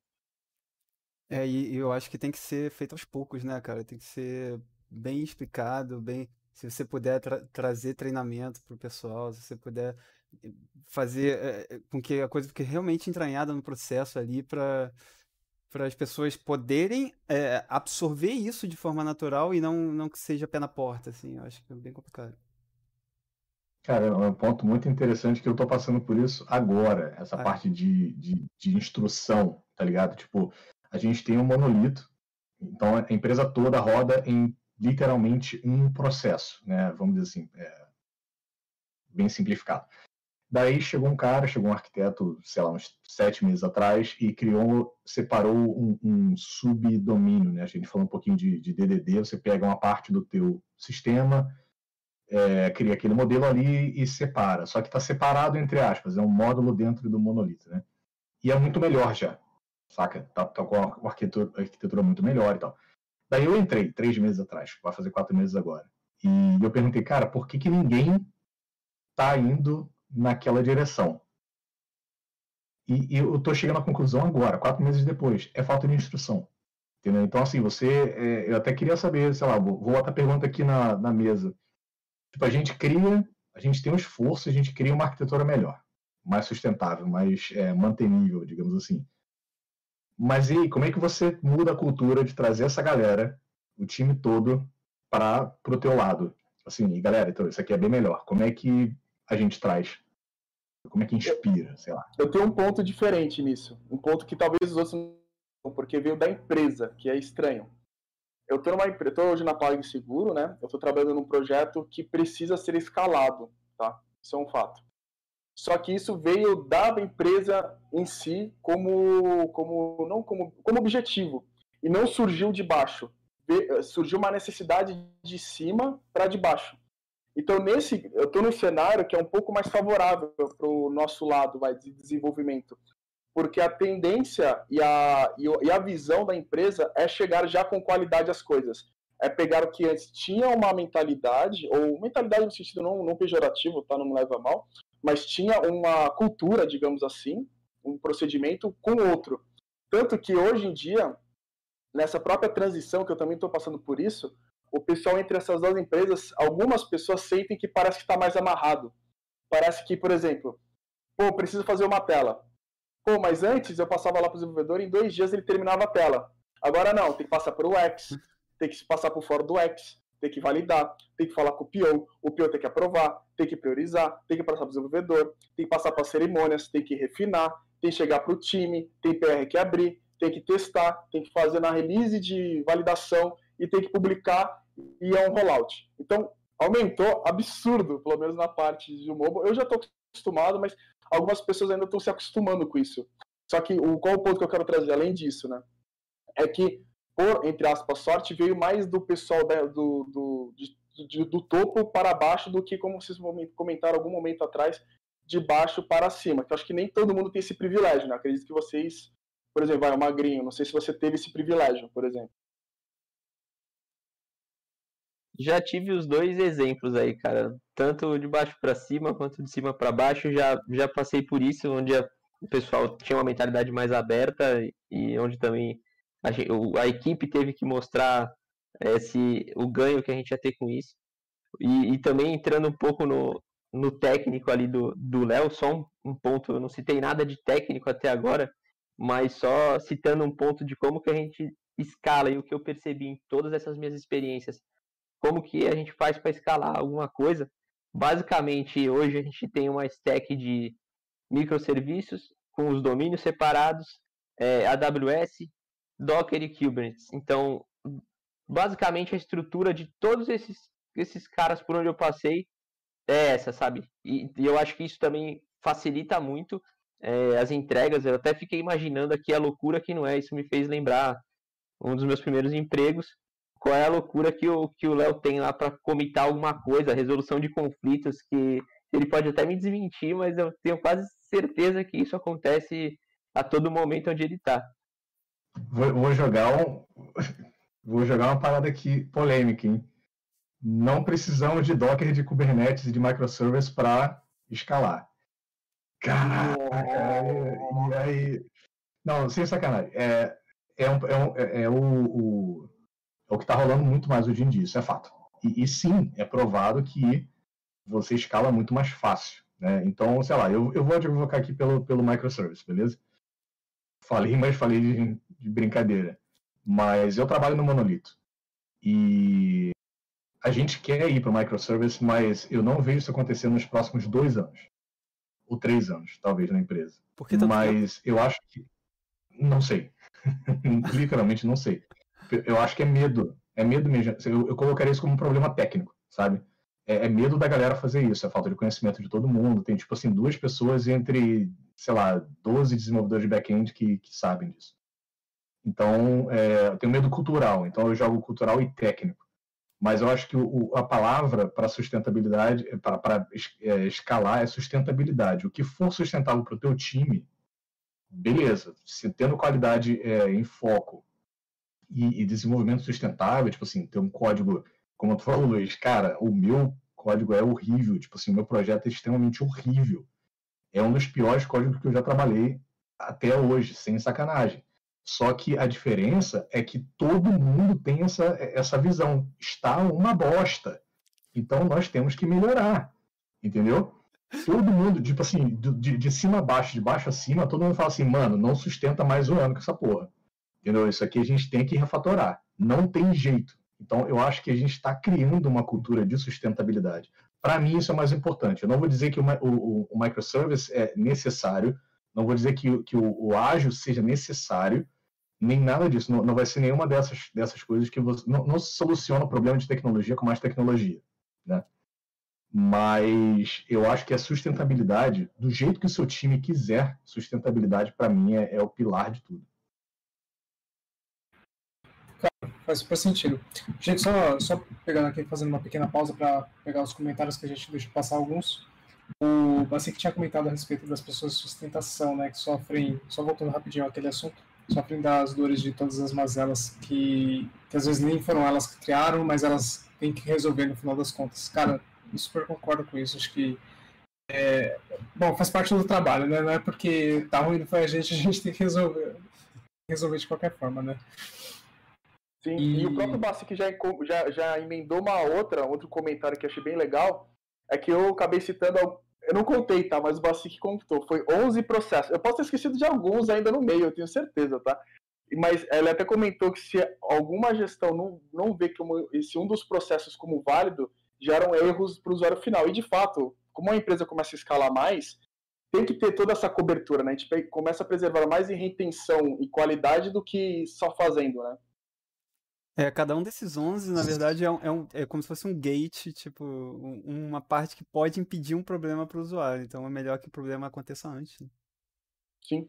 A: É, e eu acho que tem que ser feito aos poucos, né, cara? Tem que ser bem explicado, bem. Se você puder tra trazer treinamento para o pessoal, se você puder fazer é, com que a coisa fique realmente entranhada no processo ali para para as pessoas poderem é, absorver isso de forma natural e não, não que seja pé na porta, assim. Eu acho que é bem complicado.
E: Cara, é um ponto muito interessante que eu tô passando por isso agora, essa ah. parte de, de, de, instrução, tá ligado? Tipo, a gente tem um monolito, então a empresa toda roda em literalmente um processo, né? Vamos dizer assim, é, bem simplificado. Daí chegou um cara, chegou um arquiteto, sei lá, uns sete meses atrás e criou, separou um, um subdomínio, né? A gente falou um pouquinho de, de, DDD, você pega uma parte do teu sistema, é, cria aquele modelo ali e separa. Só que está separado entre aspas, é um módulo dentro do monolito, né? E é muito melhor já, saca? Tá, tá com uma arquitetura, arquitetura muito melhor e tal. Daí eu entrei três meses atrás, vai fazer quatro meses agora. E eu perguntei, cara, por que, que ninguém tá indo naquela direção. E, e eu estou chegando à conclusão agora, quatro meses depois, é falta de instrução. Entendeu? Então, assim, você. É, eu até queria saber, sei lá, vou, vou botar a pergunta aqui na, na mesa. Tipo, a gente cria, a gente tem um esforço, a gente cria uma arquitetura melhor, mais sustentável, mais é, mantenível, digamos assim. Mas e aí, como é que você muda a cultura de trazer essa galera, o time todo, para o teu lado? Assim, galera, então, isso aqui é bem melhor. Como é que a gente traz? Como é que inspira, sei lá?
B: Eu tenho um ponto diferente nisso. Um ponto que talvez os outros não, porque veio da empresa, que é estranho. Eu estou numa empresa, tô hoje na PagSeguro, né? Eu estou trabalhando num projeto que precisa ser escalado, tá? Isso é um fato. Só que isso veio da empresa em si como, como não como, como objetivo e não surgiu de baixo. Surgiu uma necessidade de cima para de baixo. Então, nesse, eu estou num cenário que é um pouco mais favorável para o nosso lado vai, de desenvolvimento, porque a tendência e a, e a visão da empresa é chegar já com qualidade às coisas. É pegar o que antes tinha uma mentalidade, ou mentalidade no sentido não, não pejorativo, tá? não me leva mal, mas tinha uma cultura, digamos assim, um procedimento com outro. Tanto que hoje em dia, nessa própria transição, que eu também estou passando por isso, o pessoal entre essas duas empresas, algumas pessoas sentem que parece que está mais amarrado. Parece que, por exemplo, pô, preciso fazer uma tela. Pô, mas antes eu passava lá para o desenvolvedor, em dois dias ele terminava a tela. Agora não, tem que passar por o X, tem que passar por fora do X, tem que validar, tem que falar com o PO, o PO tem que aprovar, tem que priorizar, tem que passar para o desenvolvedor, tem que passar para cerimônias, tem que refinar, tem que chegar para o time, tem PR que abrir, tem que testar, tem que fazer na release de validação e tem que publicar e é um rollout. Então, aumentou absurdo, pelo menos na parte de mobile. Eu já estou acostumado, mas algumas pessoas ainda estão se acostumando com isso. Só que o, qual o ponto que eu quero trazer além disso, né? É que por, entre aspas, sorte, veio mais do pessoal da, do, do, de, do topo para baixo do que, como vocês comentaram algum momento atrás, de baixo para cima. Que eu acho que nem todo mundo tem esse privilégio, né? Acredito que vocês, por exemplo, vai, o Magrinho, não sei se você teve esse privilégio, por exemplo.
D: Já tive os dois exemplos aí, cara. Tanto de baixo para cima quanto de cima para baixo. Já, já passei por isso, onde a, o pessoal tinha uma mentalidade mais aberta e onde também a, a equipe teve que mostrar esse, o ganho que a gente ia ter com isso. E, e também entrando um pouco no, no técnico ali do Léo, só um, um, ponto, eu não citei nada de técnico até agora, mas só citando um ponto de como que a gente escala e o que eu percebi em todas essas minhas experiências, como que a gente faz para escalar alguma coisa. Basicamente, hoje a gente tem uma stack de microserviços com os domínios separados, é, AWS, Docker e Kubernetes. Então, basicamente a estrutura de todos esses, esses caras por onde eu passei é essa, sabe? E, e eu acho que isso também facilita muito é, as entregas. Eu até fiquei imaginando aqui a loucura que não é. Isso me fez lembrar um dos meus primeiros empregos. Qual é a loucura que o que o Léo tem lá para comitar alguma coisa, resolução de conflitos que ele pode até me desmentir, mas eu tenho quase certeza que isso acontece a todo momento onde ele está.
E: Vou, vou, jogar um. Vou jogar uma parada aqui polêmica, hein? Não precisamos de Docker, de Kubernetes e de microservices para escalar. Caraca! E aí. Não, sem sacanagem. É, é, um, é, um, é, é o, o, é o que está rolando muito mais hoje em dia, isso é fato. E, e, sim, é provado que você escala muito mais fácil. Né? Então, sei lá, eu, eu vou advocar aqui pelo, pelo microservice, beleza? Falei, mas falei de, de brincadeira. Mas eu trabalho no monolito. E a gente quer ir para o microservice, mas eu não vejo isso acontecer nos próximos dois anos. Ou três anos, talvez, na empresa. mas tempo? eu acho que. Não sei. Literalmente não sei. Eu acho que é medo. É medo mesmo. Eu, eu colocaria isso como um problema técnico, sabe? É, é, medo da galera fazer isso. É falta de conhecimento de todo mundo. Tem, tipo assim, duas pessoas entre sei lá, 12 desenvolvedores de back-end que, que sabem disso. Então, é, eu tenho medo cultural, então eu jogo cultural e técnico. Mas eu acho que o, a palavra para sustentabilidade, para é, escalar, é sustentabilidade. O que for sustentável para o teu time, beleza. Se tendo qualidade é, em foco e, e, desenvolvimento sustentável, tipo assim, ter um código, como tu falou, Luiz, cara, o meu código é horrível, tipo assim, o meu projeto é extremamente horrível é um dos piores códigos que eu já trabalhei até hoje, sem sacanagem. Só que a diferença é que todo mundo tem essa, essa visão. Está uma bosta. Então nós temos que melhorar. Entendeu? Todo mundo, tipo assim, de, de cima a baixo, de baixo a cima, todo mundo fala assim, mano, não sustenta mais o ano com essa porra. Entendeu? Isso aqui a gente tem que refatorar. Não tem jeito. Então eu acho que a gente está criando uma cultura de sustentabilidade. Para mim, isso é mais importante. Eu não vou dizer que o, o, o microservice é necessário, não vou dizer que, que o, o ágil seja necessário, nem nada disso. Não, não vai ser nenhuma dessas, dessas coisas que você, não, não soluciona o problema de tecnologia com mais tecnologia. Né? Mas eu acho que a sustentabilidade, do jeito que o seu time quiser, sustentabilidade, para mim, é, é o pilar de tudo.
C: Faz super sentido. Gente, só, só pegando aqui, fazendo uma pequena pausa para pegar os comentários que a gente deixou passar alguns. O que tinha comentado a respeito das pessoas de sustentação, né, que sofrem, só voltando rapidinho aquele assunto, sofrem das dores de todas as mazelas que, que às vezes nem foram elas que criaram, mas elas têm que resolver no final das contas. Cara, eu super concordo com isso. Acho que é, bom, faz parte do trabalho, né? Não é porque tá ruim não foi a gente, a gente tem que resolver, resolver de qualquer forma, né?
B: Sim, e, e o próprio Basic já, já, já emendou uma outra, outro comentário que achei bem legal, é que eu acabei citando, eu não contei, tá, mas o Basic contou, foi 11 processos. Eu posso ter esquecido de alguns ainda no meio, eu tenho certeza, tá? Mas ela até comentou que se alguma gestão não, não vê que esse um dos processos como válido, geram erros para o usuário final. E de fato, como a empresa começa a escalar mais, tem que ter toda essa cobertura, né? A gente começa a preservar mais em retenção e qualidade do que só fazendo, né?
A: É, cada um desses 11, na verdade, é, um, é, um, é como se fosse um gate, tipo, um, uma parte que pode impedir um problema para o usuário. Então é melhor que o problema aconteça antes. Né?
B: Sim.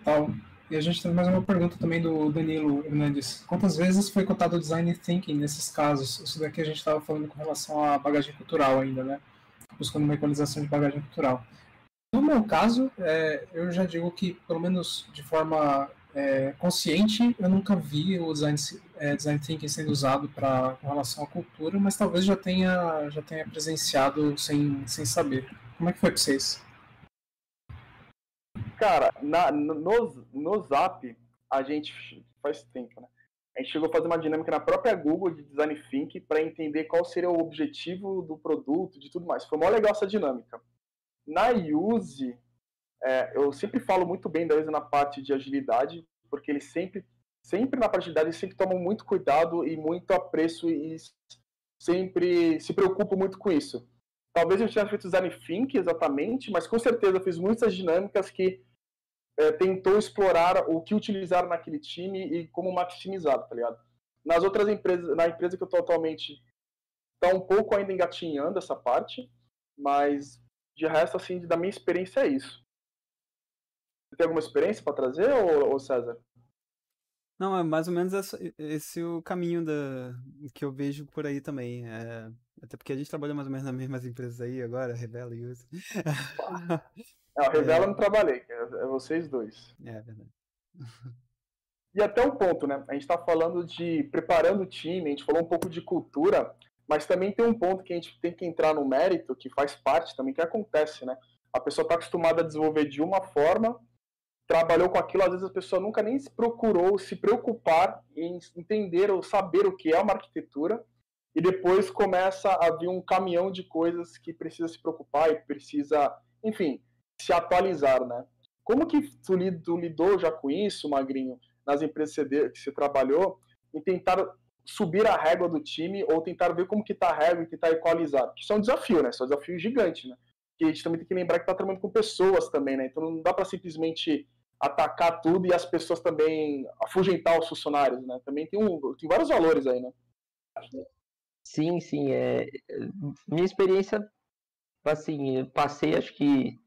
C: Então, e a gente tem mais uma pergunta também do Danilo Hernandes. Quantas vezes foi cotado design thinking nesses casos? Isso daqui a gente estava falando com relação à bagagem cultural ainda, né? Buscando uma equalização de bagagem cultural. No meu caso, é, eu já digo que, pelo menos de forma é, consciente, eu nunca vi o design, é, design thinking sendo usado para com relação à cultura, mas talvez já tenha, já tenha presenciado sem, sem saber. Como é que foi para vocês?
B: Cara, na, no, no Zap, a gente faz tempo, né? A gente chegou a fazer uma dinâmica na própria Google de Design Think para entender qual seria o objetivo do produto, de tudo mais. Foi mó legal essa dinâmica. Na Use, é, eu sempre falo muito bem da Use na parte de agilidade, porque eles sempre, sempre na parte de agilidade, sempre tomam muito cuidado e muito apreço e sempre se preocupam muito com isso. Talvez eu tenha feito design think exatamente, mas com certeza eu fiz muitas dinâmicas que é, tentou explorar o que utilizar naquele time e como maximizar, tá ligado? Nas outras empresas, na empresa que eu tô atualmente, tá um pouco ainda engatinhando essa parte, mas de resto, assim, da minha experiência é isso. Você tem alguma experiência para trazer, ou, ou, César?
A: Não, é mais ou menos esse, esse o caminho da, que eu vejo por aí também. É, até porque a gente trabalha mais ou menos nas mesmas empresas aí agora, Revela e Usa.
B: Não, Revela é... não trabalhei, é, é vocês dois.
A: É, é verdade.
B: E até um ponto, né? A gente está falando de preparando o time, a gente falou um pouco de cultura, mas também tem um ponto que a gente tem que entrar no mérito, que faz parte também, que acontece, né? A pessoa está acostumada a desenvolver de uma forma, trabalhou com aquilo, às vezes a pessoa nunca nem se procurou se preocupar em entender ou saber o que é uma arquitetura, e depois começa a vir um caminhão de coisas que precisa se preocupar e precisa, enfim, se atualizar, né? Como que tu, lidou já com isso, Magrinho, nas empresas que você trabalhou, e tentar subir a régua do time ou tentar ver como que tá a régua e tentar equalizar? Que isso é um desafio, né? Isso é um desafio gigante, né? Que a gente também tem que lembrar que tá trabalhando com pessoas também, né? Então não dá para simplesmente atacar tudo e as pessoas também afugentar os funcionários, né? Também tem, um, tem vários valores aí, né?
D: Sim, sim. É... Minha experiência, assim, passei acho que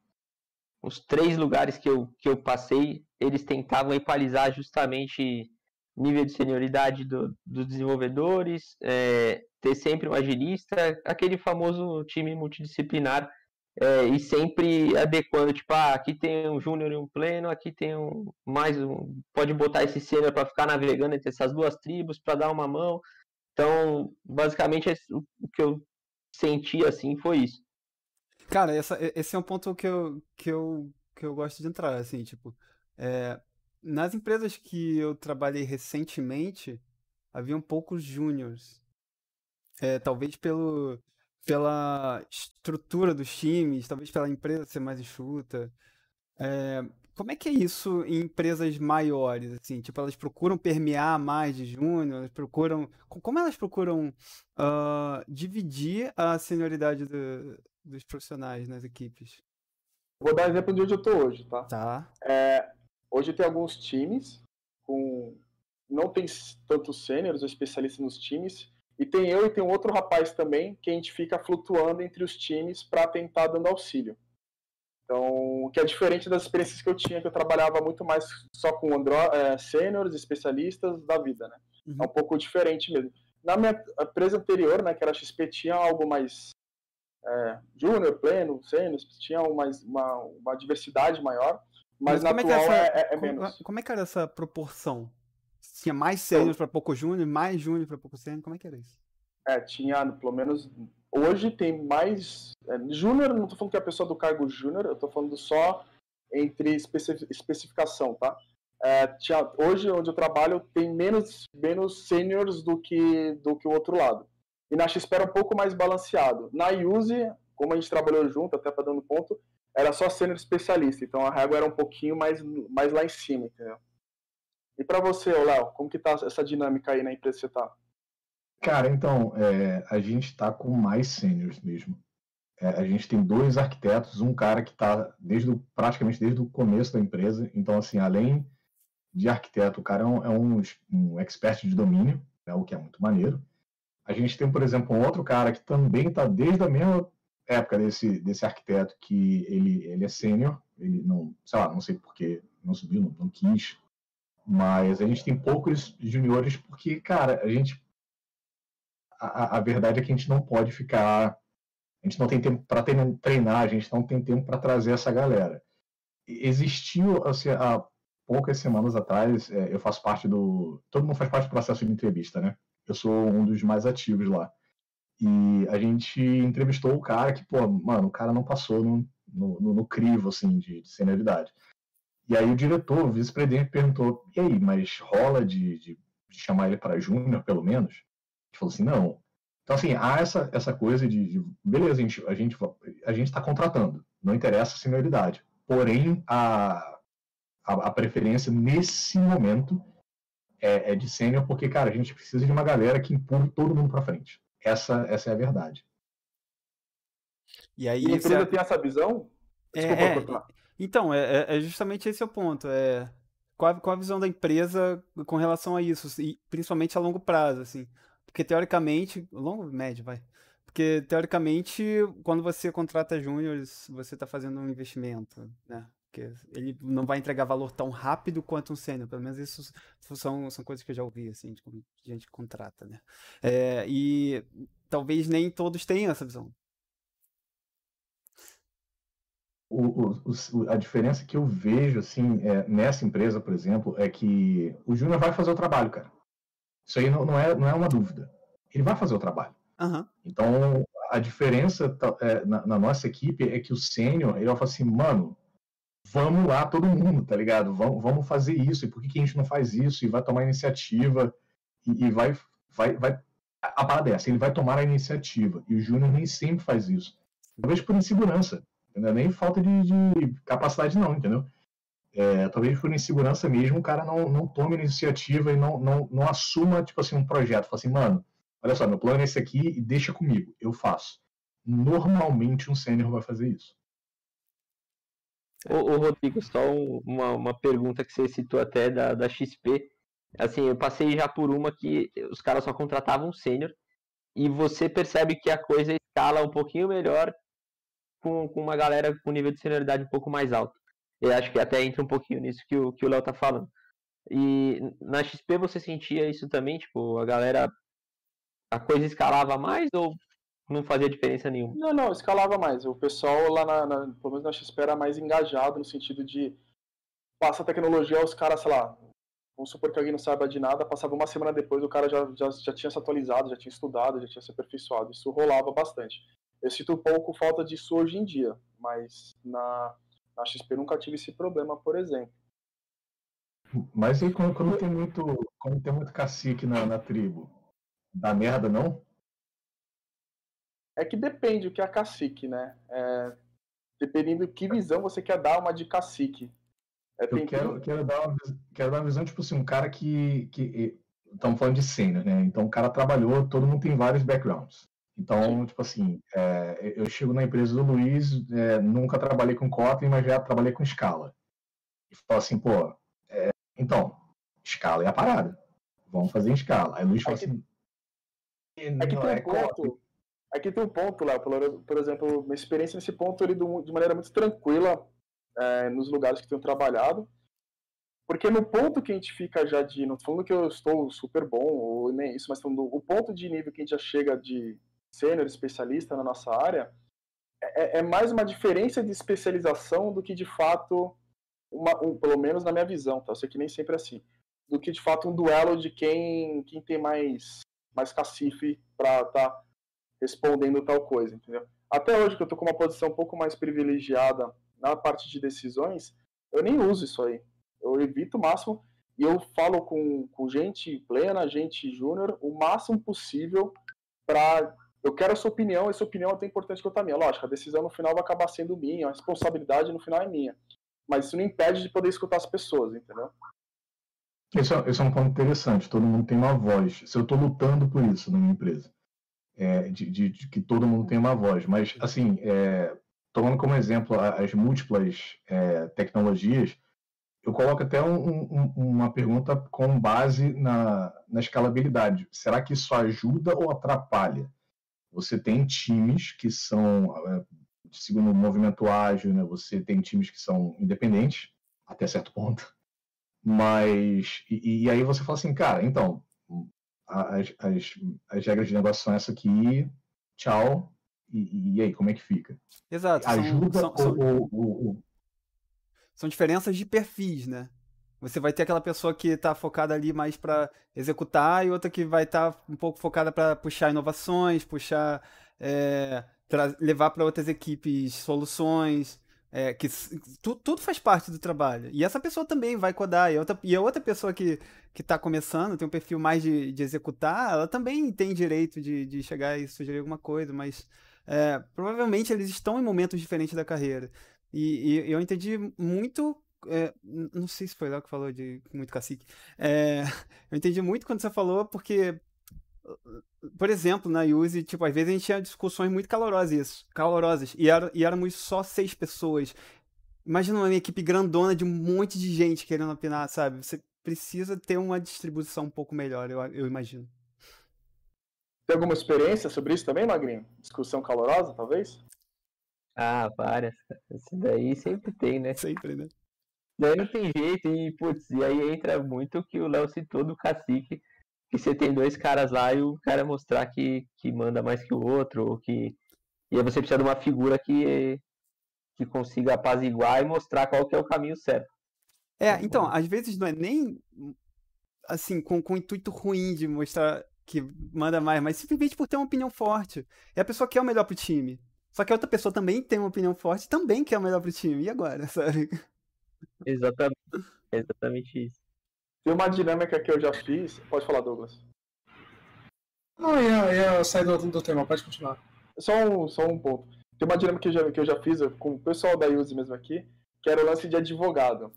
D: os três lugares que eu, que eu passei, eles tentavam equalizar justamente nível de senioridade do, dos desenvolvedores, é, ter sempre um agilista, aquele famoso time multidisciplinar, é, e sempre adequando, tipo, ah, aqui tem um júnior e um pleno, aqui tem um mais um, pode botar esse sênior para ficar navegando entre essas duas tribos, para dar uma mão. Então, basicamente, o que eu senti assim foi isso.
A: Cara, essa, esse é um ponto que eu, que eu, que eu gosto de entrar, assim, tipo, é, nas empresas que eu trabalhei recentemente, haviam poucos júniors. É, talvez pelo, pela estrutura dos times, talvez pela empresa ser mais enxuta. É, como é que é isso em empresas maiores, assim? Tipo, elas procuram permear mais de júnior, elas procuram... Como elas procuram uh, dividir a senioridade do, dos profissionais nas equipes?
B: Vou dar exemplo de onde eu estou hoje, tá?
A: Tá.
B: É, hoje tem alguns times com não tem tantos sêniores ou especialistas nos times e tem eu e tem um outro rapaz também que a gente fica flutuando entre os times para tentar dando auxílio. Então, o que é diferente das experiências que eu tinha, que eu trabalhava muito mais só com andro é, sêniores, especialistas da vida, né? Uhum. É um pouco diferente mesmo. Na minha empresa anterior, né, que era a XP, tinha algo mais é, júnior, pleno, sênior, tinha uma, uma, uma, diversidade maior, mas, mas na é atual é, essa, é, é,
A: como,
B: menos.
A: Como é que era essa proporção? Tinha mais sênior para pouco júnior, mais júnior para pouco sênior, como é que era isso?
B: É, tinha pelo menos. Hoje tem mais. É, júnior, não estou falando que é a pessoa do cargo júnior, eu estou falando só entre especificação, tá? é, tinha, hoje onde eu trabalho tem menos, menos seniors do que, do que o outro lado. E na XP era um pouco mais balanceado. Na Use, como a gente trabalhou junto, até para dando ponto, era só sênior especialista. Então a régua era um pouquinho mais, mais lá em cima, entendeu? E para você, Léo, como que tá essa dinâmica aí na empresa que você tá?
E: Cara, então, é, a gente está com mais sêniors mesmo. É, a gente tem dois arquitetos, um cara que está desde o, praticamente desde o começo da empresa. Então, assim, além de arquiteto, o cara é um, é um, um expert de domínio, né, o que é muito maneiro. A gente tem, por exemplo, um outro cara que também está desde a mesma época desse, desse arquiteto, que ele, ele é sênior, ele não, sei lá, não sei porque não subiu, não, não quis, mas a gente tem poucos juniores porque, cara, a gente a, a verdade é que a gente não pode ficar. A gente não tem tempo para treinar, a gente não tem tempo para trazer essa galera. Existiu, assim, há poucas semanas atrás, é, eu faço parte do. Todo mundo faz parte do processo de entrevista, né? Eu sou um dos mais ativos lá. E a gente entrevistou o cara que, pô, mano, o cara não passou no, no, no crivo, assim, de, de senioridade. E aí o diretor, o vice-presidente, perguntou: e aí, mas rola de, de, chamar ele para júnior, pelo menos? gente falou assim, não. Então, assim, há essa, essa coisa de, de beleza, a gente a gente a gente está contratando, não interessa a senioridade. Porém, a, a, a preferência nesse momento é, é de sênior, porque, cara, a gente precisa de uma galera que empurre todo mundo para frente. Essa, essa é a verdade.
B: E aí. E a empresa é... tem essa visão?
A: Desculpa, é, é, então, é, é, é justamente esse o ponto. É, qual, a, qual a visão da empresa com relação a isso? E principalmente a longo prazo, assim. Porque teoricamente, longo, médio, vai. Porque teoricamente, quando você contrata júniores, você está fazendo um investimento, né? Porque ele não vai entregar valor tão rápido quanto um sênior. Pelo menos isso são, são coisas que eu já ouvi, assim, de como a gente contrata, né? É, e talvez nem todos tenham essa visão.
E: O, o, a diferença que eu vejo, assim, é, nessa empresa, por exemplo, é que o júnior vai fazer o trabalho, cara. Isso aí não, não, é, não é uma dúvida. Ele vai fazer o trabalho.
A: Uhum.
E: Então, a diferença tá, é, na, na, nossa equipe é que o sênior, ele vai falar assim, mano, vamos lá todo mundo, tá ligado? Vamos, vamos fazer isso. E por que, que a gente não faz isso? E vai tomar iniciativa. E, e vai, vai, vai... A parada é essa, ele vai tomar a iniciativa. E o Júnior nem sempre faz isso. Talvez por insegurança. Não é nem falta de, de capacidade, não, entendeu? é, talvez por insegurança mesmo, o cara não, não tome iniciativa e não, não, não assuma, tipo assim, um projeto. Fala assim, mano, olha só, meu plano é esse aqui e deixa comigo, eu faço. Normalmente um sênior vai fazer isso.
D: Ô, ô Rodrigo, só uma, uma pergunta que você citou até da, da XP. Assim, eu passei já por uma que os caras só contratavam sênior e você percebe que a coisa escala um pouquinho melhor com, com uma galera com nível de senioridade um pouco mais alto. Eu acho que até entra um pouquinho nisso que o que o Léo tá falando. E na XP você sentia isso também, tipo, a galera a coisa escalava mais ou não fazia diferença nenhuma?
B: Não, não, escalava mais. O pessoal lá na, na pelo menos na XP era mais engajado no sentido de passar tecnologia aos caras, sei lá, vamos supor que alguém não saiba de nada, passava uma semana depois o cara já, já, já tinha se atualizado, já tinha estudado, já tinha se aperfeiçoado. Isso rolava bastante. Eu sinto um pouco falta disso hoje em dia, mas na na XP nunca tive esse problema, por exemplo.
E: Mas aí quando, quando tem muito. Quando tem muito cacique na, na tribo, dá merda não?
B: É que depende o que é cacique, né? É, dependendo de que visão você quer dar uma de cacique.
E: É, eu quero, que... quero, dar uma, quero dar uma visão, tipo assim, um cara que. que estamos falando de cena, né? Então o cara trabalhou, todo mundo tem vários backgrounds. Então, tipo assim, é, eu chego na empresa do Luiz, é, nunca trabalhei com Kotlin, mas já trabalhei com Scala. E falo assim, pô, é, então, Scala é a parada. Vamos fazer em Scala. Aí o Luiz fala assim...
B: Aqui tem um é ponto... Aqui tem um ponto, Léo, por, por exemplo, minha experiência nesse ponto ele de maneira muito tranquila é, nos lugares que tenho trabalhado. Porque no ponto que a gente fica já de. Não falando que eu estou super bom, ou nem isso, mas falando o ponto de nível que a gente já chega de sênior, especialista na nossa área, é, é, mais uma diferença de especialização do que de fato, uma, um, pelo menos na minha visão, tá? Eu sei que nem sempre é assim, do que de fato um duelo de quem, quem tem mais, mais cacife para tá respondendo tal coisa, entendeu? Até hoje que eu tô com uma posição um pouco mais privilegiada na parte de decisões, eu nem uso isso aí. Eu evito o máximo e eu falo com, com gente plena, gente júnior, o máximo possível para eu quero a sua opinião, essa opinião é tão importante quanto a minha. Lógico, a decisão no final vai acabar sendo minha, a responsabilidade no final é minha. Mas isso não impede de poder escutar as pessoas, entendeu?
E: Esse é, esse é um ponto interessante. Todo mundo tem uma voz. Se eu estou lutando por isso na minha empresa, é, de, de, de, que todo mundo tem uma voz. Mas, assim, é, tomando como exemplo as múltiplas é, tecnologias, eu coloco até um, um, uma pergunta com base na, na escalabilidade. Será que isso ajuda ou atrapalha? Você tem times que são, é, segundo o movimento ágil, né, você tem times que são independentes, até certo ponto, mas. E, e aí você fala assim, cara, então, as, as, as regras de negócio são essa aqui, tchau, e, e aí, como é que fica?
A: Exato.
E: Ajuda
A: são,
E: são,
A: ou, ou, ou, são diferenças de perfis, né? Você vai ter aquela pessoa que está focada ali mais para executar e outra que vai estar tá um pouco focada para puxar inovações, puxar, é, levar para outras equipes soluções. É, que tu, tudo faz parte do trabalho. E essa pessoa também vai codar. E, outra, e a outra pessoa que, que tá começando, tem um perfil mais de, de executar, ela também tem direito de, de chegar e sugerir alguma coisa, mas é, provavelmente eles estão em momentos diferentes da carreira. E, e eu entendi muito é, não sei se foi lá que falou de muito cacique. É, eu entendi muito quando você falou, porque, por exemplo, na Use, tipo, às vezes a gente tinha discussões muito calorosas, isso, calorosas e, era, e éramos só seis pessoas. Imagina uma equipe grandona de um monte de gente querendo opinar, sabe? Você precisa ter uma distribuição um pouco melhor, eu, eu imagino.
B: Tem alguma experiência sobre isso também, Magrinho? Discussão calorosa, talvez?
D: Ah, várias. Isso daí sempre tem, né?
A: Sempre, né?
D: Daí não tem jeito, e putz, e aí entra muito o que o Léo citou do cacique, que você tem dois caras lá e o cara mostrar que, que manda mais que o outro, ou que. E aí você precisa de uma figura que, que consiga apaziguar e mostrar qual que é o caminho certo.
A: É, então, às vezes não é nem assim, com, com o intuito ruim de mostrar que manda mais, mas simplesmente por ter uma opinião forte. E a pessoa quer o melhor pro time. Só que a outra pessoa também tem uma opinião forte também quer o melhor pro time. E agora, sabe?
D: Exatamente, exatamente isso.
B: Tem uma dinâmica que eu já fiz. Pode falar, Douglas.
C: Não, ia, ia sair do, do tema, pode continuar.
B: Só um, só um ponto. Tem uma dinâmica que eu, já, que eu já fiz com o pessoal da Use mesmo aqui, que era o lance de advogado.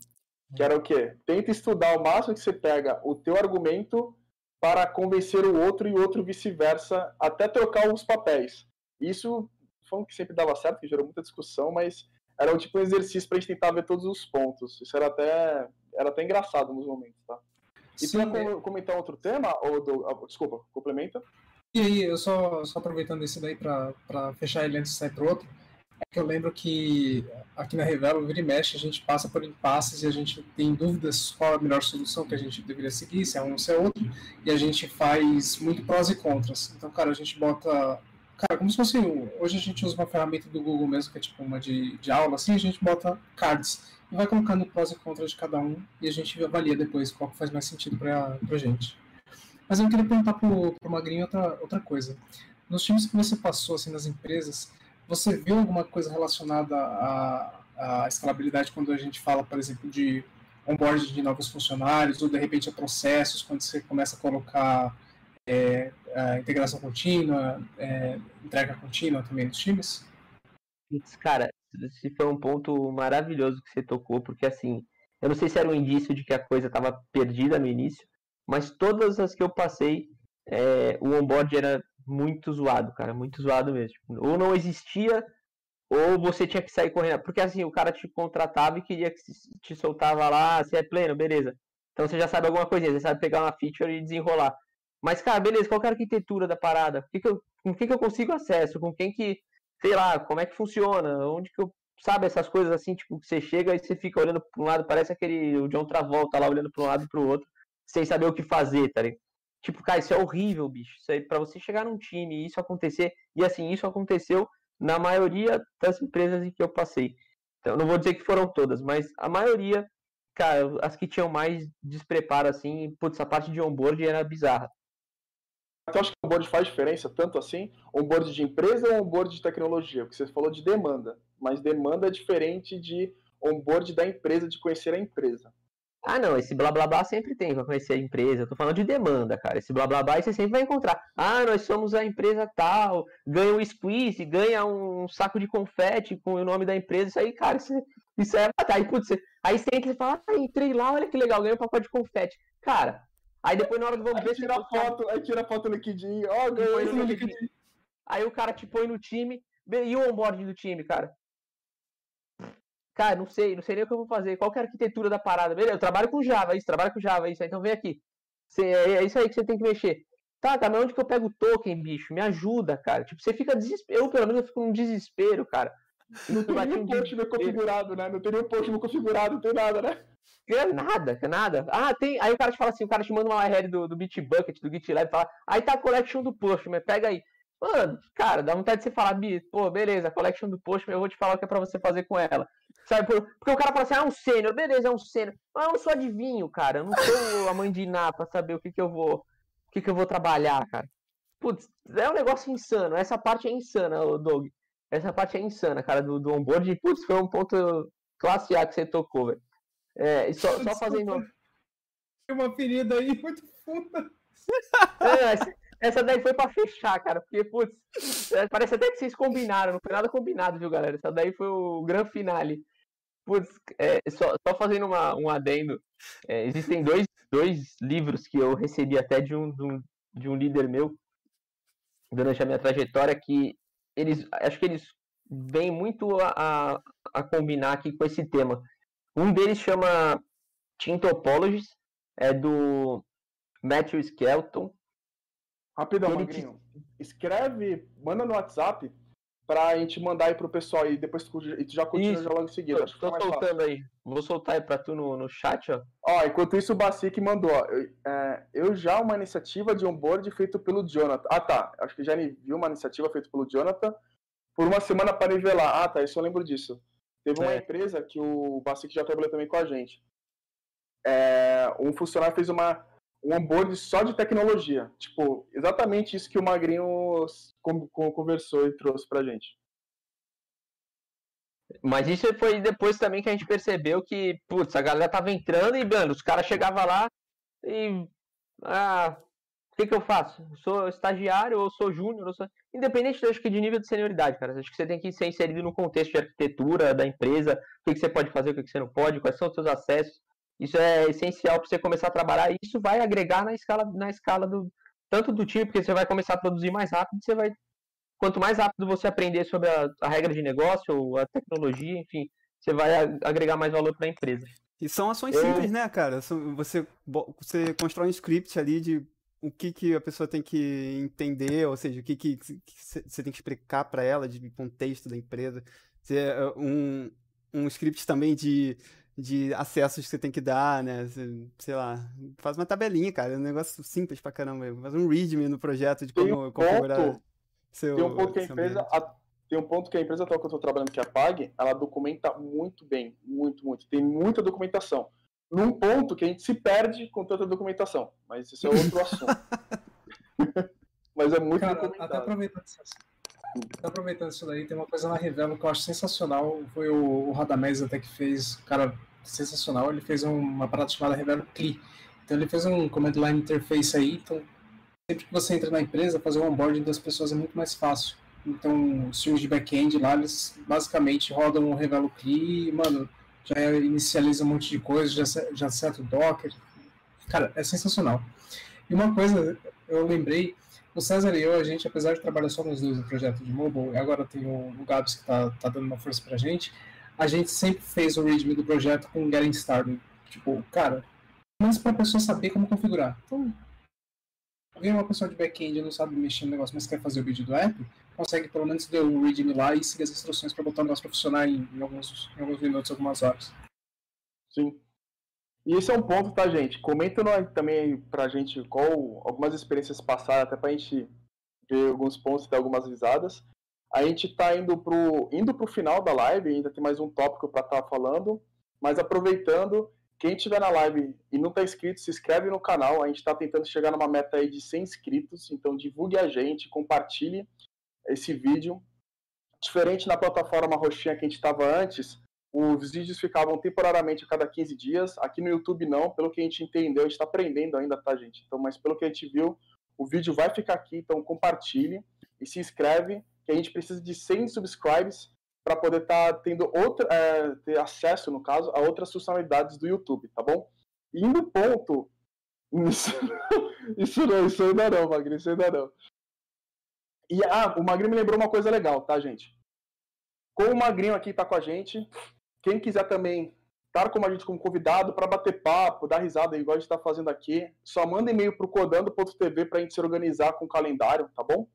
B: Que era o quê? Tenta estudar o máximo que você pega o teu argumento para convencer o outro e o outro vice-versa, até trocar os papéis. Isso foi um que sempre dava certo, que gerou muita discussão, mas era tipo um exercício pra gente tentar ver todos os pontos. Isso era até, era até engraçado nos momentos, tá? E Sim, pra é... comentar outro tema, ou do, ah, desculpa, complementa.
C: E aí, eu só, só aproveitando esse daí para fechar ele antes de sair pro outro, é que eu lembro que aqui na Revelo, vira e mexe, a gente passa por impasses e a gente tem dúvidas qual a melhor solução que a gente deveria seguir, se é um ou se é outro, e a gente faz muito prós e contras. Então, cara, a gente bota Cara, como se fosse. Hoje a gente usa uma ferramenta do Google mesmo, que é tipo uma de, de aula, assim, a gente bota cards e vai colocando prós e contras de cada um e a gente avalia depois qual que faz mais sentido pra, pra gente. Mas eu queria perguntar pro, pro Magrinho outra, outra coisa. Nos times que você passou, assim, nas empresas, você viu alguma coisa relacionada à, à escalabilidade quando a gente fala, por exemplo, de onboarding de novos funcionários ou de repente a processos, quando você começa a colocar é, integração contínua, é, entrega contínua também nos times?
D: Cara, esse foi um ponto maravilhoso que você tocou, porque assim, eu não sei se era um indício de que a coisa estava perdida no início, mas todas as que eu passei, é, o onboard era muito zoado, cara, muito zoado mesmo. Ou não existia, ou você tinha que sair correndo. Porque assim, o cara te contratava e queria que te soltava lá, você é pleno, beleza. Então você já sabe alguma coisinha, você sabe pegar uma feature e desenrolar. Mas, cara, beleza, qual é a arquitetura da parada? Que que eu, com quem que eu consigo acesso? Com quem que, sei lá, como é que funciona? Onde que eu, sabe, essas coisas assim, tipo, que você chega e você fica olhando para um lado, parece aquele, o John Travolta lá olhando para um lado e para o outro, sem saber o que fazer, tá ligado? Tipo, cara, isso é horrível, bicho. Isso aí, pra você chegar num time e isso acontecer, e assim, isso aconteceu na maioria das empresas em que eu passei. Então, não vou dizer que foram todas, mas a maioria, cara, as que tinham mais despreparo, assim, putz, a parte de onboard era bizarra.
B: Então acho que o onboard faz diferença, tanto assim, onboard de empresa ou onboard de tecnologia? Porque você falou de demanda, mas demanda é diferente de onboard da empresa, de conhecer a empresa.
D: Ah, não, esse blá blá blá sempre tem pra conhecer a empresa. Eu tô falando de demanda, cara. Esse blá blá blá você sempre vai encontrar. Ah, nós somos a empresa tal, ganha um squeeze, ganha um saco de confete com o nome da empresa. Isso aí, cara, isso, isso é. Aí, putz, aí você entra e fala, ah, entrei lá, olha que legal, ganhei um pacote de confete. Cara, aí depois na hora do vamos ver
B: tira a foto, aí tira a foto no LinkedIn, ó, ganhou
D: Põe
B: esse
D: LinkedIn.
B: LinkedIn.
D: Aí o cara te põe no time. E o onboarding do time, cara? Cara, não sei, não sei nem o que eu vou fazer. Qual que é a arquitetura da parada? Beleza, eu trabalho com Java, isso, trabalho com Java, isso. Então vem aqui. Cê- é é isso aí que você tem que mexer. Tá, tá, mas onde que eu pego o token, bicho? Me ajuda, cara. Tipo, você fica desesperado. Eu, pelo menos, eu fico num desespero, cara.
B: Não tem nenhum
D: um
B: post
D: desespero.
B: configurado, né? Não tem nenhum post configurado, não tem nada, né?
D: É nada, é nada. Ah, tem. Aí o cara te fala assim, o cara te manda uma URL do, do Bitbucket, do GitLab, fala, aí tá a collection do Postman, pega aí. Mano, cara, dá vontade de você falar, Bi, pô, beleza, a collection do Postman, eu vou te falar o que é pra você fazer com ela. Sabe, por- porque o cara fala assim, ah, é um sênior, beleza, é um sênior. Mas eu não sou adivinho, cara, eu não sou a mãe de Iná pra saber o que que eu vou, o que que eu vou trabalhar, cara. Putz, é um negócio insano, essa parte é insana, Doug. Essa parte é insana, cara, do, do onboard. Putz, foi um ponto classe A que você tocou, velho. É, só, só fazendo.
C: Tem uma ferida aí muito funda.
D: É, essa, essa daí foi pra fechar, cara. Porque, putz, é, parece até que vocês combinaram. Não foi nada combinado, viu, galera? Essa daí foi o grande finale. Putz, é, só, só fazendo uma, um adendo. é, existem dois, dois livros que eu recebi até de um, de um, de um líder meu durante a minha trajetória que eles, acho que eles vêm muito a, a, a combinar aqui com esse tema. Um deles chama Team Topologies, é do Matthew Skelton.
B: Rapidão, Magrinho. Escreve, manda no WhatsApp pra gente mandar aí pro pessoal aí. Depois tu, e tu já continua
D: Isso.
B: já logo em seguida.
D: Tô,
B: Acho
D: tô
B: mais fácil.
D: soltando aí. Vou soltar aí pra tu no, no chat, ó.
B: Ó, enquanto isso, o Bacique mandou, ó. Eu, é, eu já uma iniciativa de onboard feito pelo Jonathan. Ah, tá. Acho que já viu uma iniciativa feita pelo Jonathan por uma semana para nivelar. Ah, tá. Isso eu lembro disso. Teve uma
D: É.
B: empresa que o Bacique já trabalhou também com a gente. É, um funcionário fez uma, um onboard só de tecnologia. Tipo, exatamente isso que o Magrinho conversou e trouxe pra gente.
D: Mas isso foi depois também que a gente percebeu que, putz, a galera tava entrando e, mano, os caras chegavam lá e. Ah, o que que eu faço? Eu sou estagiário ou sou júnior? ou sou- Independente, acho que de nível de senioridade, cara. Acho que você tem que ser inserido no contexto de arquitetura da empresa, o que, que você pode fazer, o que, que você não pode, quais são os seus acessos. Isso é essencial para você começar a trabalhar e isso vai agregar na escala, na escala do tanto do time, porque você vai começar a produzir mais rápido, você vai quanto mais rápido você aprender sobre a, a regra de negócio, ou a tecnologia, enfim, você vai agregar mais valor para a empresa.
A: E são ações
D: Eu-
A: simples, né, cara? Você, você constrói um script ali de o que, que a pessoa tem que entender, ou seja, o que, que que você tem que explicar para ela de contexto da empresa. Você, é, um, um script também de, de acessos que você tem que dar, né? Sei lá, faz uma tabelinha, cara. É um negócio simples pra caramba. Faz um readme no projeto de
B: Tem
A: como
B: um
A: configurar
B: ponto-
A: seu
B: Tem um ponto que a empresa. a- tem um ponto que a empresa atual que eu estou trabalhando, que é a PAG, ela documenta muito bem. Muito, muito. Tem muita documentação. Num ponto que a gente se perde com tanta documentação. Mas isso é outro assunto. Mas é muito
C: Cara, até
B: documentado.
C: aproveitando, isso- até aproveitando isso daí, tem uma coisa na Revelo que eu acho sensacional. Foi o, o Radamés até que fez, cara, sensacional. Ele fez um- uma parada chamada Revelo CLI. Então ele fez um command line interface aí. Então, sempre que você entra na empresa, fazer o onboarding das pessoas é muito mais fácil. Então, os times de back-end lá, eles basicamente rodam o Revelo CLI e, mano, já inicializa um monte de coisa, já, já seta o Docker. Cara, é sensacional. E uma coisa, eu lembrei, o César e eu, a gente, apesar de trabalhar só nos dois no projeto de mobile, e agora tem o, o Gabs que tá, tá dando uma força pra gente, a gente sempre fez o readme do projeto com Getting Started. Tipo, cara, mas pra pessoa saber como configurar. Então, alguém é uma pessoa de back-end não sabe mexer no negócio, mas quer fazer o vídeo do app, consegue pelo menos ler o readme lá e seguir as instruções para botar o negócio pra funcionar em, em alguns, em alguns minutos, algumas horas.
B: Sim. E esse é um ponto, tá, gente? Comenta também pra gente qual algumas experiências passadas, até pra gente ver alguns pontos e dar algumas risadas. A gente tá indo pro, indo pro final da live, ainda tem mais um tópico pra estar falando, mas aproveitando, quem estiver na live e não tá inscrito, se inscreve no canal. A gente tá tentando chegar numa meta aí de 100 inscritos, então divulgue a gente, compartilhe esse vídeo. Diferente na plataforma roxinha que a gente estava antes, os vídeos ficavam temporariamente a cada 15 dias. Aqui no YouTube não, pelo que a gente entendeu, a gente está aprendendo ainda, tá, gente? Então, mas pelo que a gente viu, o vídeo vai ficar aqui, então compartilhe e se inscreve, que a gente precisa de 100 subscribes para poder estar tá tendo outra, é, ter acesso, no caso, a outras funcionalidades do YouTube, tá bom? E no ponto. Isso, isso não, isso ainda não, Magrinho, isso ainda não. E ah, o Magrinho me lembrou uma coisa legal, tá, gente? Com o Magrinho aqui tá com a gente. Quem quiser também estar com a gente como convidado para bater papo, dar risada, igual a gente está fazendo aqui, só manda e-mail pro codando.tv para a gente se organizar com o calendário, tá bom?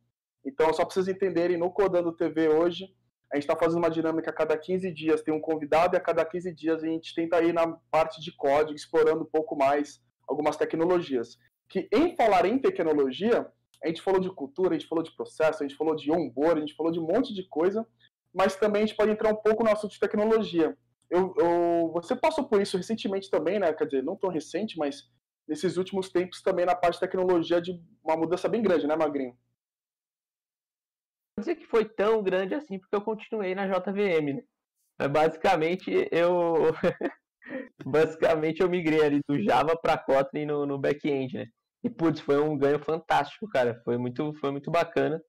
B: Então, só para vocês entenderem, no Codando TV hoje, a gente está fazendo uma dinâmica a cada 15 dias, tem um convidado e a cada 15 dias a gente tenta ir na parte de código, explorando um pouco mais algumas tecnologias. Que em falar em tecnologia, a gente falou de cultura, a gente falou de processo, a gente falou de onboard, a gente falou de um monte de coisa, mas também a gente pode entrar um pouco no assunto de tecnologia. Eu, eu, você passou por isso recentemente também, né? Quer dizer, não tão recente, mas nesses últimos tempos também na parte de tecnologia de uma mudança bem grande, né, Magrinho?
D: dizer que foi tão grande assim porque eu continuei na JVM, né? Basicamente eu basicamente eu migrei ali do Java para Kotlin no, no back-end, né? E putz, foi um ganho fantástico, cara. Foi muito foi muito bacana.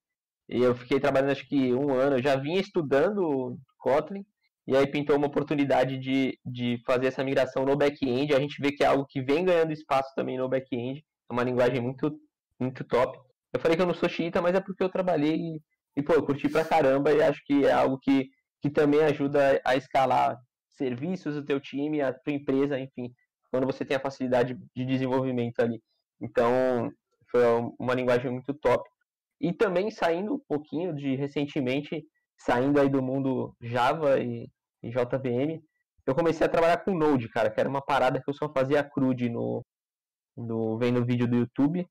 D: E eu fiquei trabalhando acho que um ano, eu já vinha estudando Kotlin e aí pintou uma oportunidade de, de fazer essa migração no back-end. A gente vê que é algo que vem ganhando espaço também no back-end. É uma linguagem muito muito top. Eu falei que eu não sou xiita, mas é porque eu trabalhei e, pô, eu curti pra caramba e acho que é algo que, que também ajuda a escalar serviços do teu time, a tua empresa, enfim, quando você tem a facilidade de desenvolvimento ali. Então, foi uma linguagem muito top. E também saindo um pouquinho de recentemente, saindo aí do mundo Java e, e JVM, eu comecei a trabalhar com Node, cara, que era uma parada que eu só fazia crude no, no vendo vídeo do YouTube.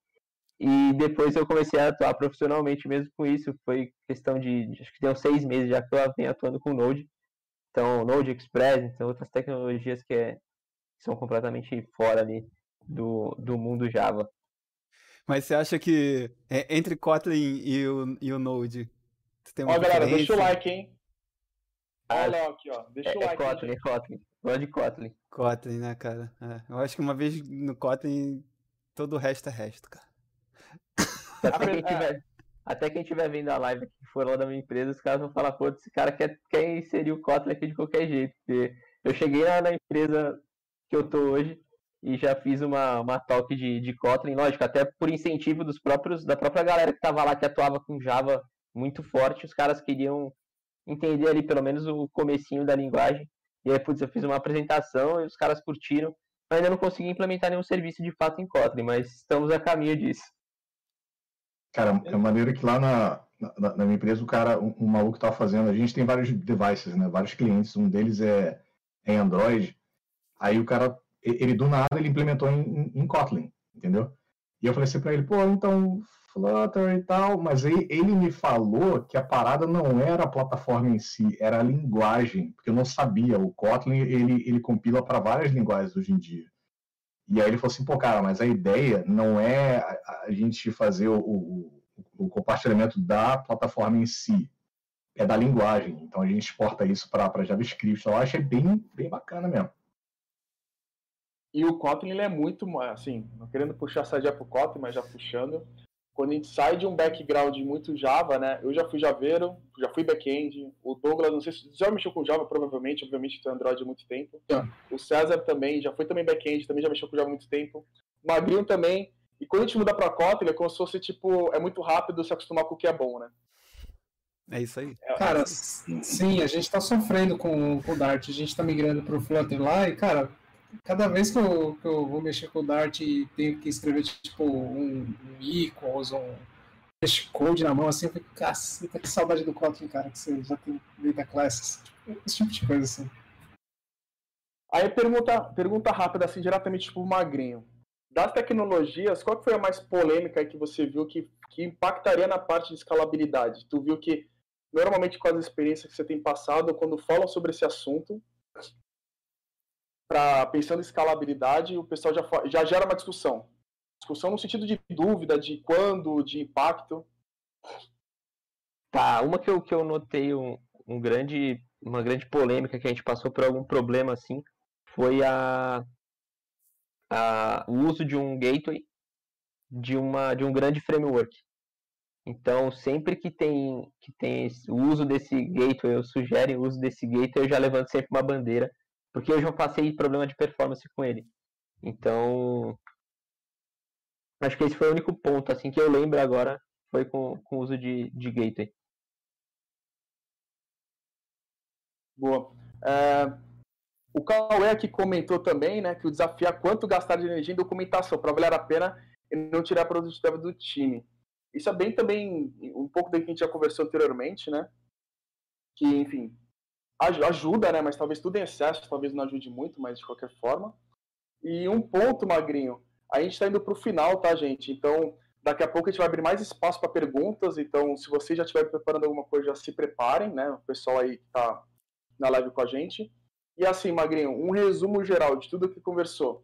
D: E depois eu comecei a atuar profissionalmente mesmo com isso. Foi questão de, acho que uns seis meses já que eu venho atuando com Node. Então, Node Express, então outras tecnologias que, é, que são completamente fora ali do, do mundo Java.
A: Mas você acha que é, entre Kotlin e o, e o Node
B: tem uma Ó, galera, deixa o like, hein? Olha ah, aqui, ó. Deixa
D: é,
B: o like.
D: É Kotlin, é Kotlin. Gosto de Kotlin.
A: Kotlin, né, cara? É. Eu acho que uma vez no Kotlin, todo o resto é resto, cara.
D: Até quem, tiver, até quem tiver vendo a live que for lá da minha empresa, os caras vão falar, pô, esse cara quer, quer inserir o Kotlin aqui de qualquer jeito. Porque eu cheguei lá na empresa que eu tô hoje e já fiz uma, uma talk de, de Kotlin, lógico, até por incentivo dos próprios, da própria galera que tava lá, que atuava com Java muito forte, os caras queriam entender ali pelo menos o comecinho da linguagem. E aí, putz, eu fiz uma apresentação e os caras curtiram. Ainda não consegui implementar nenhum serviço de fato em Kotlin, mas estamos a caminho disso.
E: Cara, é maneiro que lá na, na, na minha empresa, o cara, um, um maluco tá fazendo, a gente tem vários devices, né? Vários clientes, um deles é, é Android. Aí o cara, ele do nada, ele implementou em, em Kotlin, entendeu? E eu falei assim pra ele, pô, então Flutter e tal, mas ele, ele me falou que a parada não era a plataforma em si, era a linguagem, porque eu não sabia. O Kotlin, ele, ele compila para várias linguagens hoje em dia. E aí ele falou assim, pô, cara, mas a ideia não é a, gente fazer o, o, o, compartilhamento da plataforma em si, é da linguagem. Então a gente exporta isso para JavaScript. Eu acho é bem, bem bacana mesmo.
B: E o Kotlin ele é muito, assim, não querendo puxar a sardinha pro Kotlin, mas já puxando, quando a gente sai de um background muito Java, né? Eu já fui Javeiro, já fui back-end. O Douglas, não sei se já mexeu com Java, provavelmente, obviamente tem Android há muito tempo. O César também, já foi também back-end, também já mexeu com Java há muito tempo. O Magrinho também. E quando a gente muda pra Kotlin, é como se fosse, tipo, é muito rápido se acostumar com o que é bom, né?
A: É isso aí.
C: É, cara, sim, a gente tá sofrendo com, com o Dart, a gente tá migrando pro Flutter lá e, cara, cada vez que eu, que eu vou mexer com o Dart e tenho que escrever tipo um, um equals, um hash code na mão, assim, eu fico, caceta, que saudade do Kotlin, cara, que você já tem data classes, tipo, esse tipo de coisa assim.
B: Aí pergunta, pergunta rápida, assim, diretamente pro Magrinho. Das tecnologias, qual que foi a mais polêmica que você viu que, que impactaria na parte de escalabilidade? Tu viu que, normalmente com as experiências que você tem passado, quando falam sobre esse assunto, para pensando em escalabilidade, o pessoal já, já gera uma discussão. Discussão no sentido de dúvida, de quando, de impacto.
D: Tá, uma que eu, que eu notei um, um grande uma grande polêmica que a gente passou por algum problema assim foi a, a o uso de um gateway de uma de um grande framework. Então, sempre que tem que tem o uso desse gateway, eu sugere o uso desse gateway, eu já levanto sempre uma bandeira, porque eu já passei problema de performance com ele. Então, acho que esse foi o único ponto assim que eu lembro agora foi com, com o uso de, de gateway.
B: Boa. É, o Cauê aqui comentou também, né, que o desafio é quanto gastar de energia em documentação para valer a pena e não tirar a produtividade do time. Isso é bem também um pouco do que a gente já conversou anteriormente, né? Que, enfim, ajuda, né? Mas talvez tudo em excesso, talvez não ajude muito, mas de qualquer forma. E um ponto, Magrinho, a gente está indo para o final, tá, gente? Então, daqui a pouco a gente vai abrir mais espaço para perguntas. Então, se vocês já estiverem preparando alguma coisa, já se preparem, né? O pessoal aí que está na live com a gente. E assim, Magrinho, um resumo geral de tudo que conversou.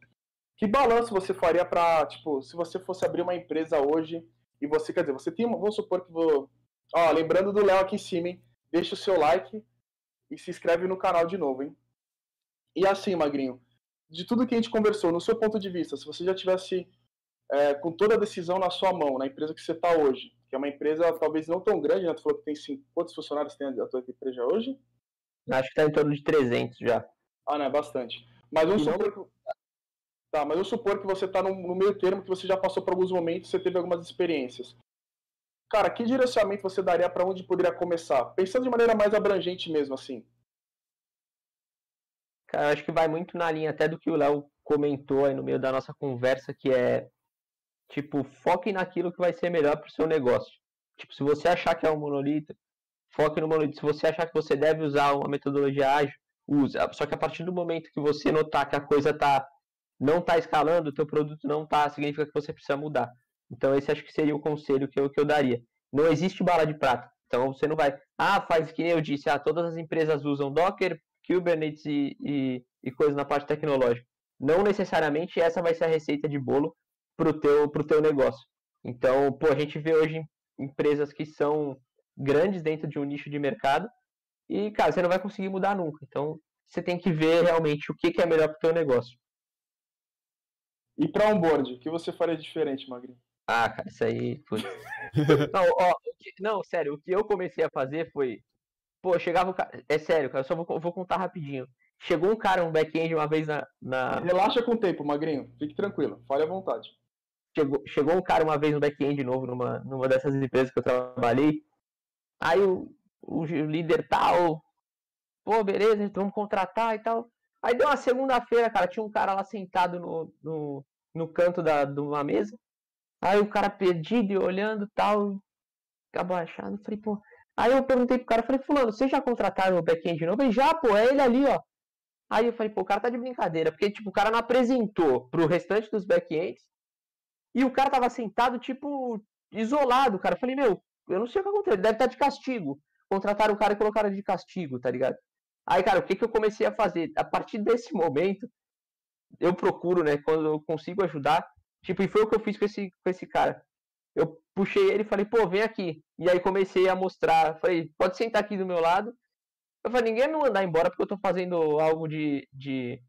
B: Que balanço você faria para, tipo, se você fosse abrir uma empresa hoje e você, quer dizer, você tem uma, vamos supor que vou, ó, lembrando do Léo aqui em cima, hein? Deixa o seu like e se inscreve no canal de novo, hein? E assim, Magrinho, de tudo que a gente conversou, no seu ponto de vista, se você já tivesse é, com toda a decisão na sua mão, na empresa que você está hoje, que é uma empresa talvez não tão grande, né? Tu falou que tem cinco, quantos funcionários tem a tua empresa hoje?
D: Acho que está em torno de 300 já.
B: Ah, não, é bastante. Mas vamos supor que... Tá, mas eu supor que você está no, no, meio termo, que você já passou por alguns momentos, você teve algumas experiências. Cara, que direcionamento você daria para onde poderia começar? Pensando de maneira mais abrangente mesmo, assim.
D: Cara, acho que vai muito na linha até do que o Léo comentou aí no meio da nossa conversa, que é tipo, foque naquilo que vai ser melhor para o seu negócio. Tipo, se você achar que é um monolito, foque no monolito. Se você achar que você deve usar uma metodologia ágil, use. Só que a partir do momento que você notar que a coisa tá não está escalando, o teu produto não está, significa que você precisa mudar. Então esse acho que seria o conselho que eu, que eu daria. Não existe bala de prata. Então você não vai, ah, faz que eu disse, ah, todas as empresas usam Docker, Kubernetes e, e, e coisas na parte tecnológica. Não necessariamente essa vai ser a receita de bolo para o teu, pro teu negócio. Então, pô, a gente vê hoje empresas que são grandes dentro de um nicho de mercado e, cara, você não vai conseguir mudar nunca. Então, você tem que ver realmente o que, que é melhor para o teu negócio.
B: E para onboard, o que você faria diferente, Magrinho?
D: Ah, cara, isso aí. não, ó, não, sério, o que eu comecei a fazer foi. Pô, chegava o cara. É sério, cara, eu só vou, vou contar rapidinho. Chegou um cara, um back-end, uma vez na, na.
B: Relaxa com o tempo, Magrinho. Fique tranquilo, fale à vontade.
D: Chegou, chegou um cara uma vez no back-end novo numa, numa dessas empresas que eu trabalhei. Aí o, o líder tal. Pô, beleza, vamos contratar e tal. Aí deu uma segunda-feira, cara, tinha um cara lá sentado no, no, no canto da, de uma mesa. Aí o cara perdido e olhando tal, abaixado. Falei, pô. Aí eu perguntei pro cara, falei, fulano, vocês já contrataram o back-end de novo? Ele, já, pô, é ele ali, ó. Aí eu falei, pô, o cara tá de brincadeira, porque, tipo, o cara não apresentou pro restante dos back-ends e o cara tava sentado, tipo, isolado, cara. Eu falei, meu, eu não sei o que aconteceu, ele deve estar tá de castigo. Contrataram o cara e colocaram de castigo, tá ligado? Aí, cara, o que, que eu comecei a fazer? A partir desse momento, eu procuro, né, quando eu consigo ajudar, tipo, e foi o que eu fiz com esse, com esse cara. Eu puxei ele e falei, pô, vem aqui. E aí comecei a mostrar, falei, pode sentar aqui do meu lado. Eu falei, ninguém me mandar embora porque eu tô fazendo algo de, de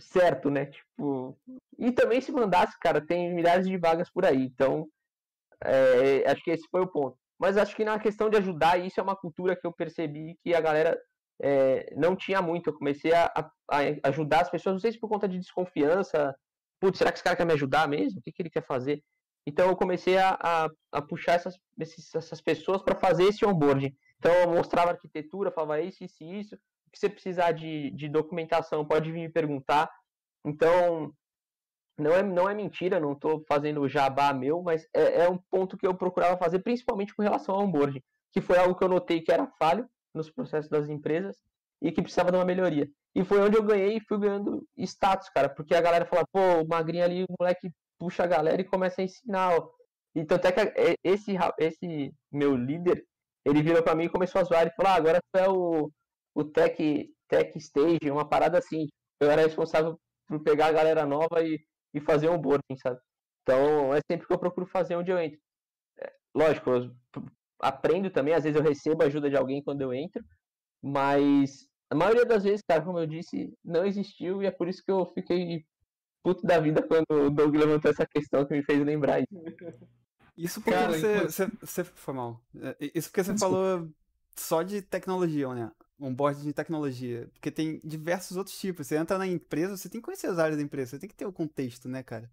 D: certo, né? Tipo, e também se mandasse, cara, tem milhares de vagas por aí. Então, é, acho que esse foi o ponto. Mas acho que na questão de ajudar, isso é uma cultura que eu percebi que a galera é, não tinha muito. Eu comecei a, a, a, ajudar as pessoas, não sei se por conta de desconfiança. Putz, será que esse cara quer me ajudar mesmo? O que, que ele quer fazer? Então eu comecei a, a, a puxar essas, esses, essas pessoas para fazer esse onboarding. Então eu mostrava arquitetura, falava isso, isso e isso. O que você precisar de, de documentação, pode vir me perguntar. Então, não é, não é mentira, não estou fazendo jabá meu, mas é, é, um ponto que eu procurava fazer, principalmente com relação ao onboarding, que foi algo que eu notei que era falho, nos processos das empresas e que precisava de uma melhoria. E foi onde eu ganhei e fui ganhando status, cara, porque a galera fala, pô, o magrinho ali, o moleque puxa a galera e começa a ensinar. Ó. E tanto é que é, esse, esse meu líder, ele virou para mim e começou a zoar. Ele falou, ah, agora tu é o, o tech, tech Stage, uma parada assim. Eu era responsável por pegar a galera nova e, e fazer um boarding, sabe? Então é sempre que eu procuro fazer onde eu entro. É, lógico, aprendo também, às vezes eu recebo ajuda de alguém quando eu entro, Mas a maioria das vezes, cara, como eu disse, não existiu e é por isso que eu fiquei puto da vida quando o Doug levantou essa questão que me fez lembrar isso.
A: Isso porque cara, você, você, você, Foi mal. É, isso porque você Desculpa. falou só de tecnologia, né? Um board de tecnologia. Porque tem diversos outros tipos. Você entra na empresa, você tem que conhecer as áreas da empresa, você tem que ter o contexto, né, cara?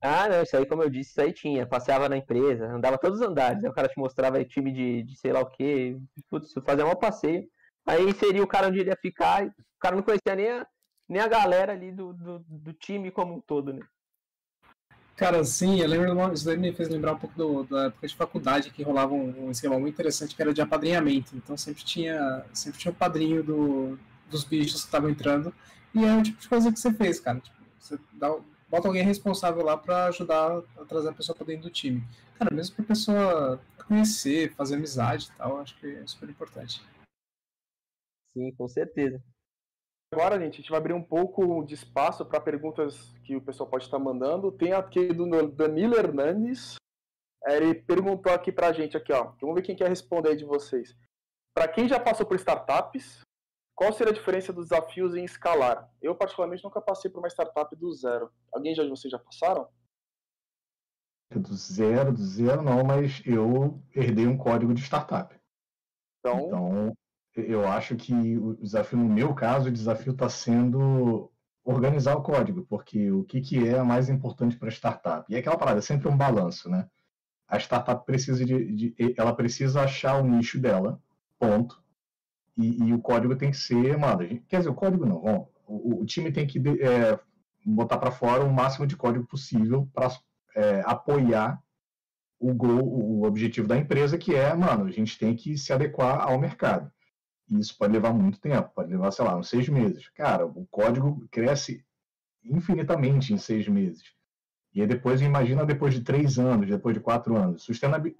D: Ah, não, isso aí, como eu disse, isso aí tinha. Passeava na empresa, andava todos os andares. Aí o cara te mostrava time de, de sei lá o quê. Putz, fazia um passeio. Aí seria o cara onde ele ia ficar. o cara não conhecia nem a, nem a galera ali do, do, do time como um todo, né?
C: Cara, sim, eu lembro, isso daí me fez lembrar um pouco do, da época de faculdade, que rolava um, um, esquema muito interessante, que era de apadrinhamento. Então sempre tinha, sempre tinha o um padrinho do, dos bichos que estavam entrando, e é o tipo de coisa que você fez, cara. Tipo, você dá, bota alguém responsável lá para ajudar a trazer a pessoa para dentro do time. Cara, mesmo pra pessoa conhecer, fazer amizade e tal, acho que é super importante.
D: Sim, com certeza.
B: Agora, gente, a gente vai abrir um pouco de espaço para perguntas que o pessoal pode estar mandando. Tem aqui do Danilo Hernandes. Ele perguntou aqui para a gente aqui, ó. Vamos ver quem quer responder aí de vocês. Para quem já passou por startups, qual seria a diferença dos desafios em escalar? Eu, particularmente, nunca passei por uma startup do zero. Alguém já de vocês já passaram?
E: Do zero, do zero não, mas eu herdei um código de startup. Então, então eu acho que o desafio, no meu caso, o desafio está sendo organizar o código, porque o que, que é mais importante para a startup? E é aquela parada, é sempre um balanço, né? A startup precisa de, de ela precisa achar o nicho dela, ponto. E, e, o código tem que ser, mano, quer dizer, o código não, bom, o, o time tem que é, botar para fora o máximo de código possível para é, apoiar o goal, o objetivo da empresa, que é, mano, a gente tem que se adequar ao mercado. E isso pode levar muito tempo, pode levar, sei lá, uns seis meses. Cara, o código cresce infinitamente em seis meses. E aí depois, imagina depois de três anos, depois de quatro anos.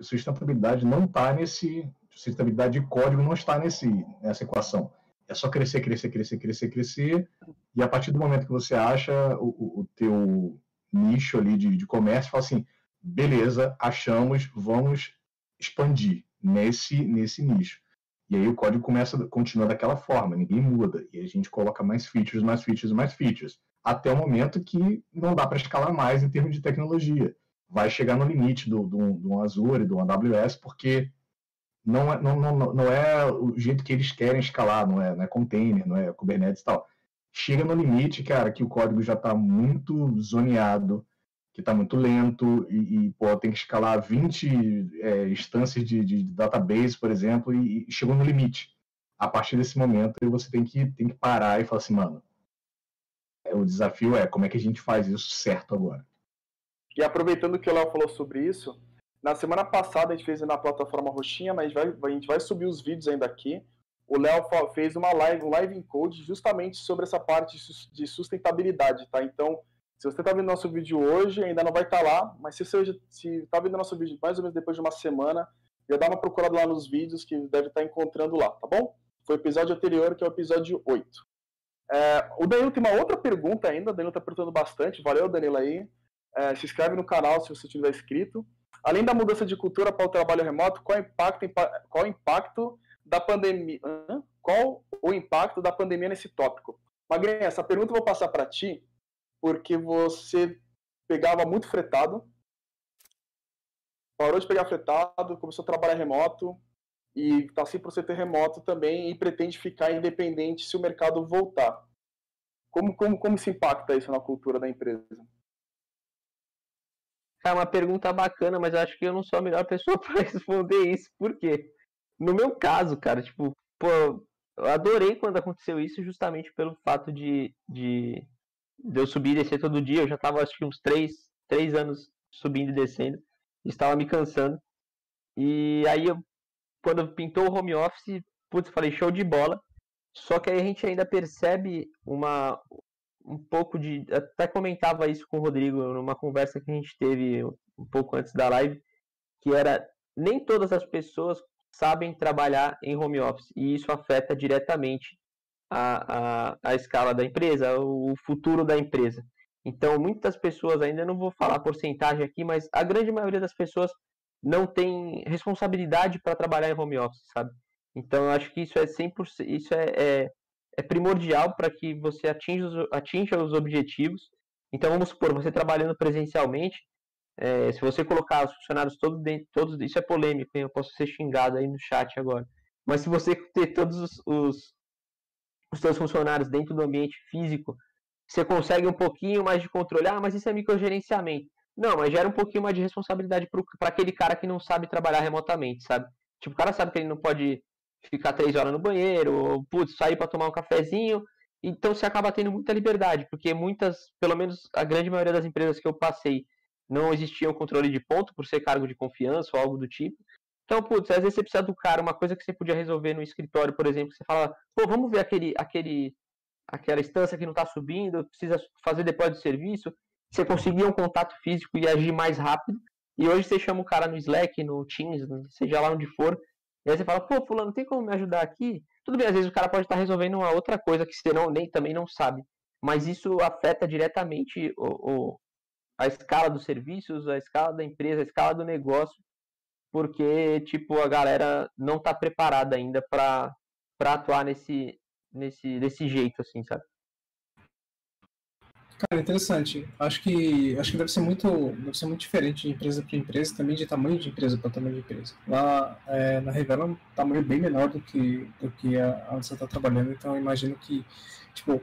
E: Sustentabilidade não está nesse. Sustentabilidade de código não está nesse, nessa equação. É só crescer, crescer, crescer, crescer, crescer. E a partir do momento que você acha o, o teu nicho ali de, de comércio, fala assim, beleza, achamos, vamos expandir nesse, nesse nicho. E aí o código começa, continua daquela forma, ninguém muda. E a gente coloca mais features, mais features, mais features. Até o momento que não dá para escalar mais em termos de tecnologia. Vai chegar no limite do, do, do Azure, do AWS, porque não é, não, não, não é o jeito que eles querem escalar, não é, não é container, não é Kubernetes e tal. Chega no limite, cara, que o código já está muito zoneado, que está muito lento e, e pô, tem que escalar 20 é, instâncias de, de, database, por exemplo, e, e, chegou no limite. A partir desse momento, você tem que, tem que parar e falar assim, mano, o desafio é como é que a gente faz isso certo agora.
B: E aproveitando que o Léo falou sobre isso, na semana passada a gente fez na plataforma Roxinha, mas vai, a gente vai subir os vídeos ainda aqui. O Léo fez uma live, um live em code justamente sobre essa parte de sustentabilidade, tá? Então, se você está vendo nosso vídeo hoje, ainda não vai estar tá lá, mas se você está vendo nosso vídeo mais ou menos depois de uma semana, já dá uma procurada lá nos vídeos que deve estar tá encontrando lá, tá bom? Foi o episódio anterior, que é o episódio 8. É, o Danilo tem uma outra pergunta ainda, o Danilo está perguntando bastante, valeu Danilo aí. É, se inscreve no canal se você tiver inscrito. Além da mudança de cultura para o trabalho remoto, qual, impacto, qual o impacto da pandemia? Qual o impacto da pandemia nesse tópico? Magrinha, essa pergunta eu vou passar para ti, porque você pegava muito fretado, parou de pegar fretado, começou a trabalhar remoto e está 100% remoto também e pretende ficar independente se o mercado voltar. Como, como, como se impacta isso na cultura da empresa?
D: É uma pergunta bacana, mas acho que eu não sou a melhor pessoa para responder isso. Por quê? No meu caso, cara, tipo, pô, eu adorei quando aconteceu isso justamente pelo fato de, de de eu subir e descer todo dia. Eu já estava acho que uns três, três anos subindo e descendo. Estava me cansando. E aí, eu, quando pintou o home office, putz, falei show de bola. Só que aí a gente ainda percebe uma um pouco de. Até comentava isso com o Rodrigo numa conversa que a gente teve um pouco antes da live, que era nem todas as pessoas sabem trabalhar em home office e isso afeta diretamente a, a, a escala da empresa, o futuro da empresa. Então, muitas pessoas, ainda não vou falar porcentagem aqui, mas a grande maioria das pessoas não tem responsabilidade para trabalhar em home office, sabe? Então, eu acho que isso é 100%, isso é, é, é primordial para que você atinja os, atinja os objetivos. Então, vamos supor, você trabalhando presencialmente, é, se você colocar os funcionários todos dentro, todos, isso é polêmico, hein? eu posso ser xingado aí no chat agora. Mas se você ter todos os, os, os seus funcionários dentro do ambiente físico, você consegue um pouquinho mais de controle. Ah, mas isso é microgerenciamento. Não, mas gera um pouquinho mais de responsabilidade para aquele cara que não sabe trabalhar remotamente, sabe? Tipo, o cara sabe que ele não pode ficar três horas no banheiro, ou, putz, sair para tomar um cafezinho. Então você acaba tendo muita liberdade, porque muitas, pelo menos a grande maioria das empresas que eu passei, não existia o controle de ponto por ser cargo de confiança ou algo do tipo. Então, putz, às vezes você precisa do cara, uma coisa que você podia resolver no escritório, por exemplo, você fala, pô, vamos ver aquele, aquele, aquela instância que não está subindo, precisa fazer depósito de serviço. Você conseguia um contato físico e agir mais rápido. E hoje você chama o cara no Slack, no Teams, seja lá onde for, e aí você fala, pô, fulano, tem como me ajudar aqui? Tudo bem, às vezes o cara pode estar resolvendo uma outra coisa que você não, nem, também não sabe. Mas isso afeta diretamente o, o, a escala dos serviços, a escala da empresa, a escala do negócio, porque, tipo, a galera não está preparada ainda para atuar nesse, nesse, desse jeito, assim, sabe?
C: Cara, interessante. Acho que acho que deve ser muito deve ser muito diferente de empresa para empresa, também de tamanho de empresa para tamanho de empresa. Lá é, na Revela é um tamanho bem menor do que do que a, onde você está trabalhando, então eu imagino que tipo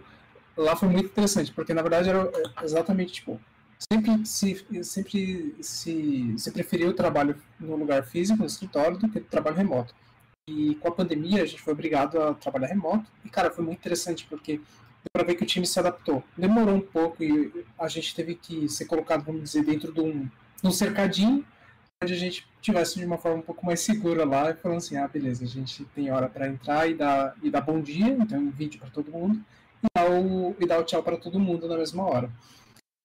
C: lá foi muito interessante, porque na verdade era exatamente tipo sempre se sempre se, se preferiu o trabalho no lugar físico, no escritório, do que o trabalho remoto. E com a pandemia a gente foi obrigado a trabalhar remoto. E cara, foi muito interessante porque para ver que o time se adaptou. Demorou um pouco e a gente teve que ser colocado, vamos dizer, dentro de um, de um cercadinho, onde a gente tivesse de uma forma um pouco mais segura lá e falando assim, ah, beleza, a gente tem hora para entrar e dar, e dar bom dia, então um vídeo para todo mundo, e dar, o, e dar o tchau para todo mundo na mesma hora.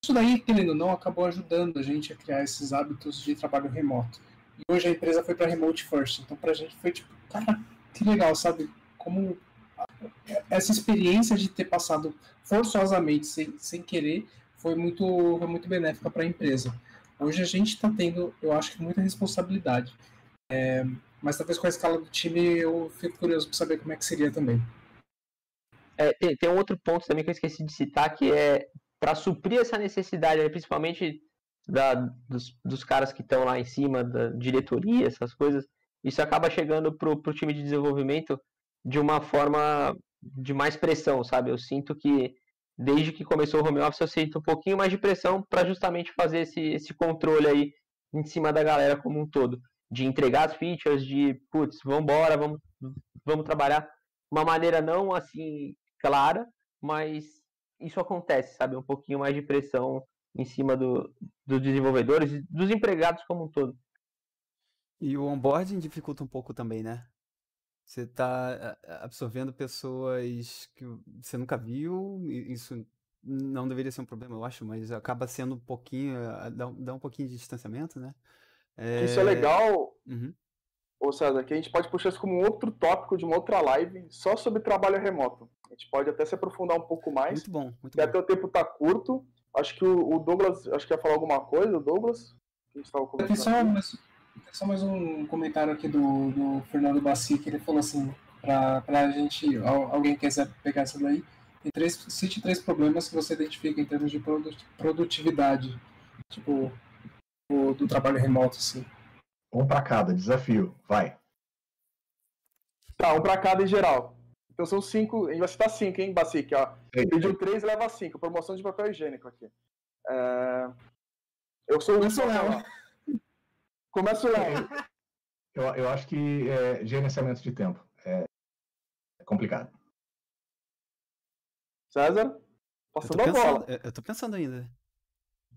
C: Isso daí, querendo ou não, acabou ajudando a gente a criar esses hábitos de trabalho remoto. E hoje a empresa foi para remote first, então para a gente foi tipo, cara, que legal, sabe? Como essa experiência de ter passado forçosamente, sem, sem querer, foi muito, foi muito benéfica para a empresa. Hoje a gente está tendo, eu acho que muita responsabilidade. É, mas talvez com a escala do time eu fico curioso para saber como é que seria também.
D: É, tem, tem um outro ponto também que eu esqueci de citar, que é para suprir essa necessidade, principalmente da, dos, dos caras que estão lá em cima, da diretoria, essas coisas, isso acaba chegando para o time de desenvolvimento de uma forma de mais pressão, sabe? Eu sinto que desde que começou o home office eu sinto um pouquinho mais de pressão para justamente fazer esse, esse controle aí em cima da galera como um todo, de entregar as features, de putz, vamos embora, vamos, vamos trabalhar uma maneira não assim clara, mas isso acontece, sabe? Um pouquinho mais de pressão em cima do, dos desenvolvedores e dos empregados como um todo.
A: E o onboarding dificulta um pouco também, né? Você está absorvendo pessoas que você nunca viu, isso não deveria ser um problema, eu acho, mas acaba sendo um pouquinho, dá, um pouquinho de distanciamento, né?
B: É... Isso é legal, uhum. Ou César, que a gente pode puxar isso como um outro tópico de uma outra live só sobre trabalho remoto. A gente pode até se aprofundar um pouco mais.
A: Muito bom, muito
B: e
A: bom.
B: até o tempo está curto. Acho que o, Douglas, acho que ia falar alguma coisa, Douglas?
C: Que a gente estava conversando. Só, só mais um comentário aqui do, do Fernando Bassi, que ele falou assim, para a gente, alguém quiser pegar essa daí, tem três, cite três problemas que você identifica em termos de produtividade, tipo, do, do trabalho remoto, assim.
E: Um para cada, desafio, vai.
B: Tá, um para cada em geral. Então são cinco, a gente vai citar cinco, hein, Basic, ó. Pediu três, leva cinco, promoção de papel higiênico aqui. É... Eu sou o último. Começa lá.
E: Eu, eu acho que é, gerenciamento de tempo é, é complicado.
B: César? Passando a bola.
A: Eu tô pensando ainda.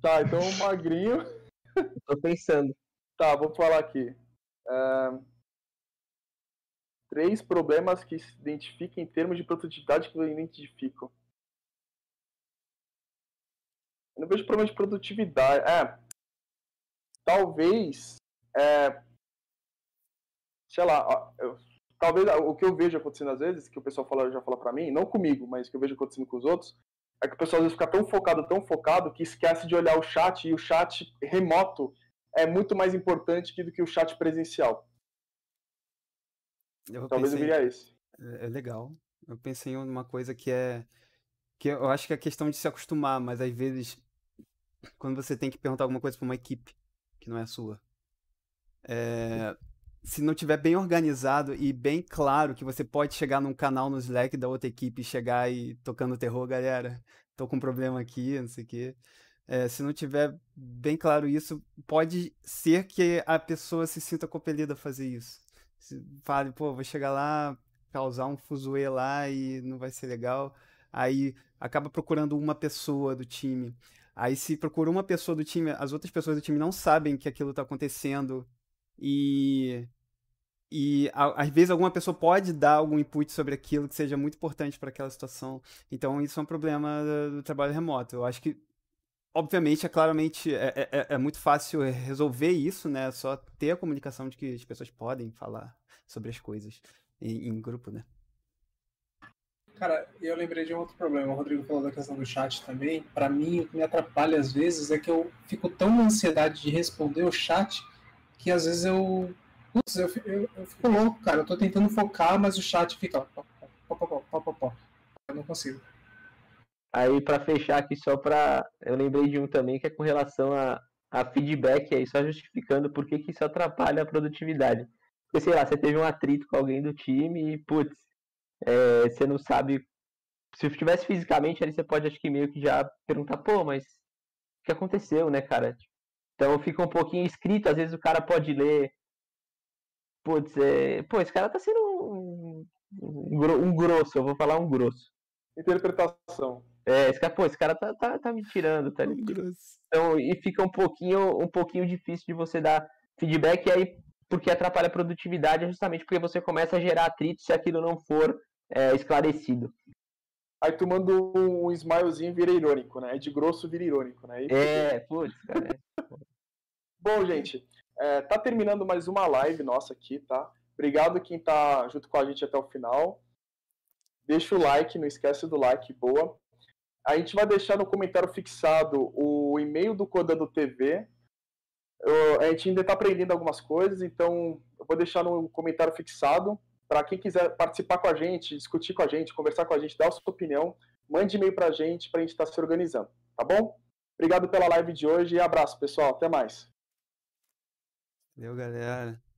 B: Tá, então magrinho.
D: tô pensando.
B: Tá, vou falar aqui. É... Três problemas que se identificam em termos de produtividade que eu identifico. Eu não vejo problema de produtividade. É. Talvez é, sei lá, eu, talvez o que eu vejo acontecendo às vezes, que o pessoal fala, já fala para mim, não comigo, mas que eu vejo acontecendo com os outros, é que o pessoal às vezes fica tão focado, tão focado, que esquece de olhar o chat, e o chat remoto é muito mais importante do que o chat presencial.
A: Eu
B: Talvez
A: pensei,
B: eu viria esse.
A: é, é legal. Eu pensei em uma coisa que é que eu acho que é questão de se acostumar, mas às vezes quando você tem que perguntar alguma coisa para uma equipe que não é sua, é, se não tiver bem organizado e bem claro que você pode chegar num canal no Slack da outra equipe e chegar e tocando terror, galera, tô com um problema aqui, não sei o quê. É, se não tiver bem claro isso, pode ser que a pessoa se sinta compelida a fazer isso. Fale, pô, vou chegar lá, causar um fuzuê lá e não vai ser legal. Aí acaba procurando uma pessoa do time. Aí se procura uma pessoa do time, as outras pessoas do time não sabem que aquilo tá acontecendo e e às vezes alguma pessoa pode dar algum input sobre aquilo que seja muito importante para aquela situação. Então isso é um problema do trabalho remoto. Eu acho que obviamente é claramente é, é, é- é muito fácil resolver isso, né? Só ter a comunicação de que as pessoas podem falar sobre as coisas em, em grupo, né?
C: Cara, eu lembrei de um outro problema. O Rodrigo falou da questão do chat também. Para mim, o que me atrapalha às vezes é que eu fico tão na ansiedade de responder o chat que às vezes eu. Putz, eu, eu, eu fico louco, cara. Eu tô tentando focar, mas o chat fica. Eu não consigo.
D: Aí pra fechar aqui só pra. Eu lembrei de um também que é com relação a, a feedback aí, só justificando por que, que isso atrapalha a produtividade. Porque, sei lá, você teve um atrito com alguém do time e, putz, é, você não sabe. Se estivesse fisicamente ali, você pode acho que meio que já perguntar, pô, mas o que aconteceu, né, cara? Então fica um pouquinho escrito, às vezes o cara pode ler. Putz, é, pô, esse cara tá sendo um, um grosso, eu vou falar um grosso.
B: Interpretação.
D: É, esse cara, pô, esse cara tá, tá, tá me tirando, tá ligado? Então, e fica um pouquinho, um pouquinho difícil de você dar feedback, e aí, porque atrapalha a produtividade, é justamente porque você começa a gerar atrito se aquilo não for é, esclarecido.
B: Aí tu manda um smilezinho e vira irônico, né? De grosso vira irônico, né? E-
D: É, putz, cara.
B: Bom, gente, é, tá terminando mais uma live nossa aqui, tá? Obrigado quem tá junto com a gente até o final. Deixa o like, não esquece do like, boa. A gente vai deixar no comentário fixado o e-mail do Codando TV. Eu- a gente ainda está aprendendo algumas coisas, então eu vou deixar no comentário fixado para quem quiser participar com a gente, discutir com a gente, conversar com a gente, dar a sua opinião, mande e-mail para a gente para a gente estar se organizando, tá bom? Obrigado pela live de hoje e abraço, pessoal. Até mais.
A: Valeu, galera.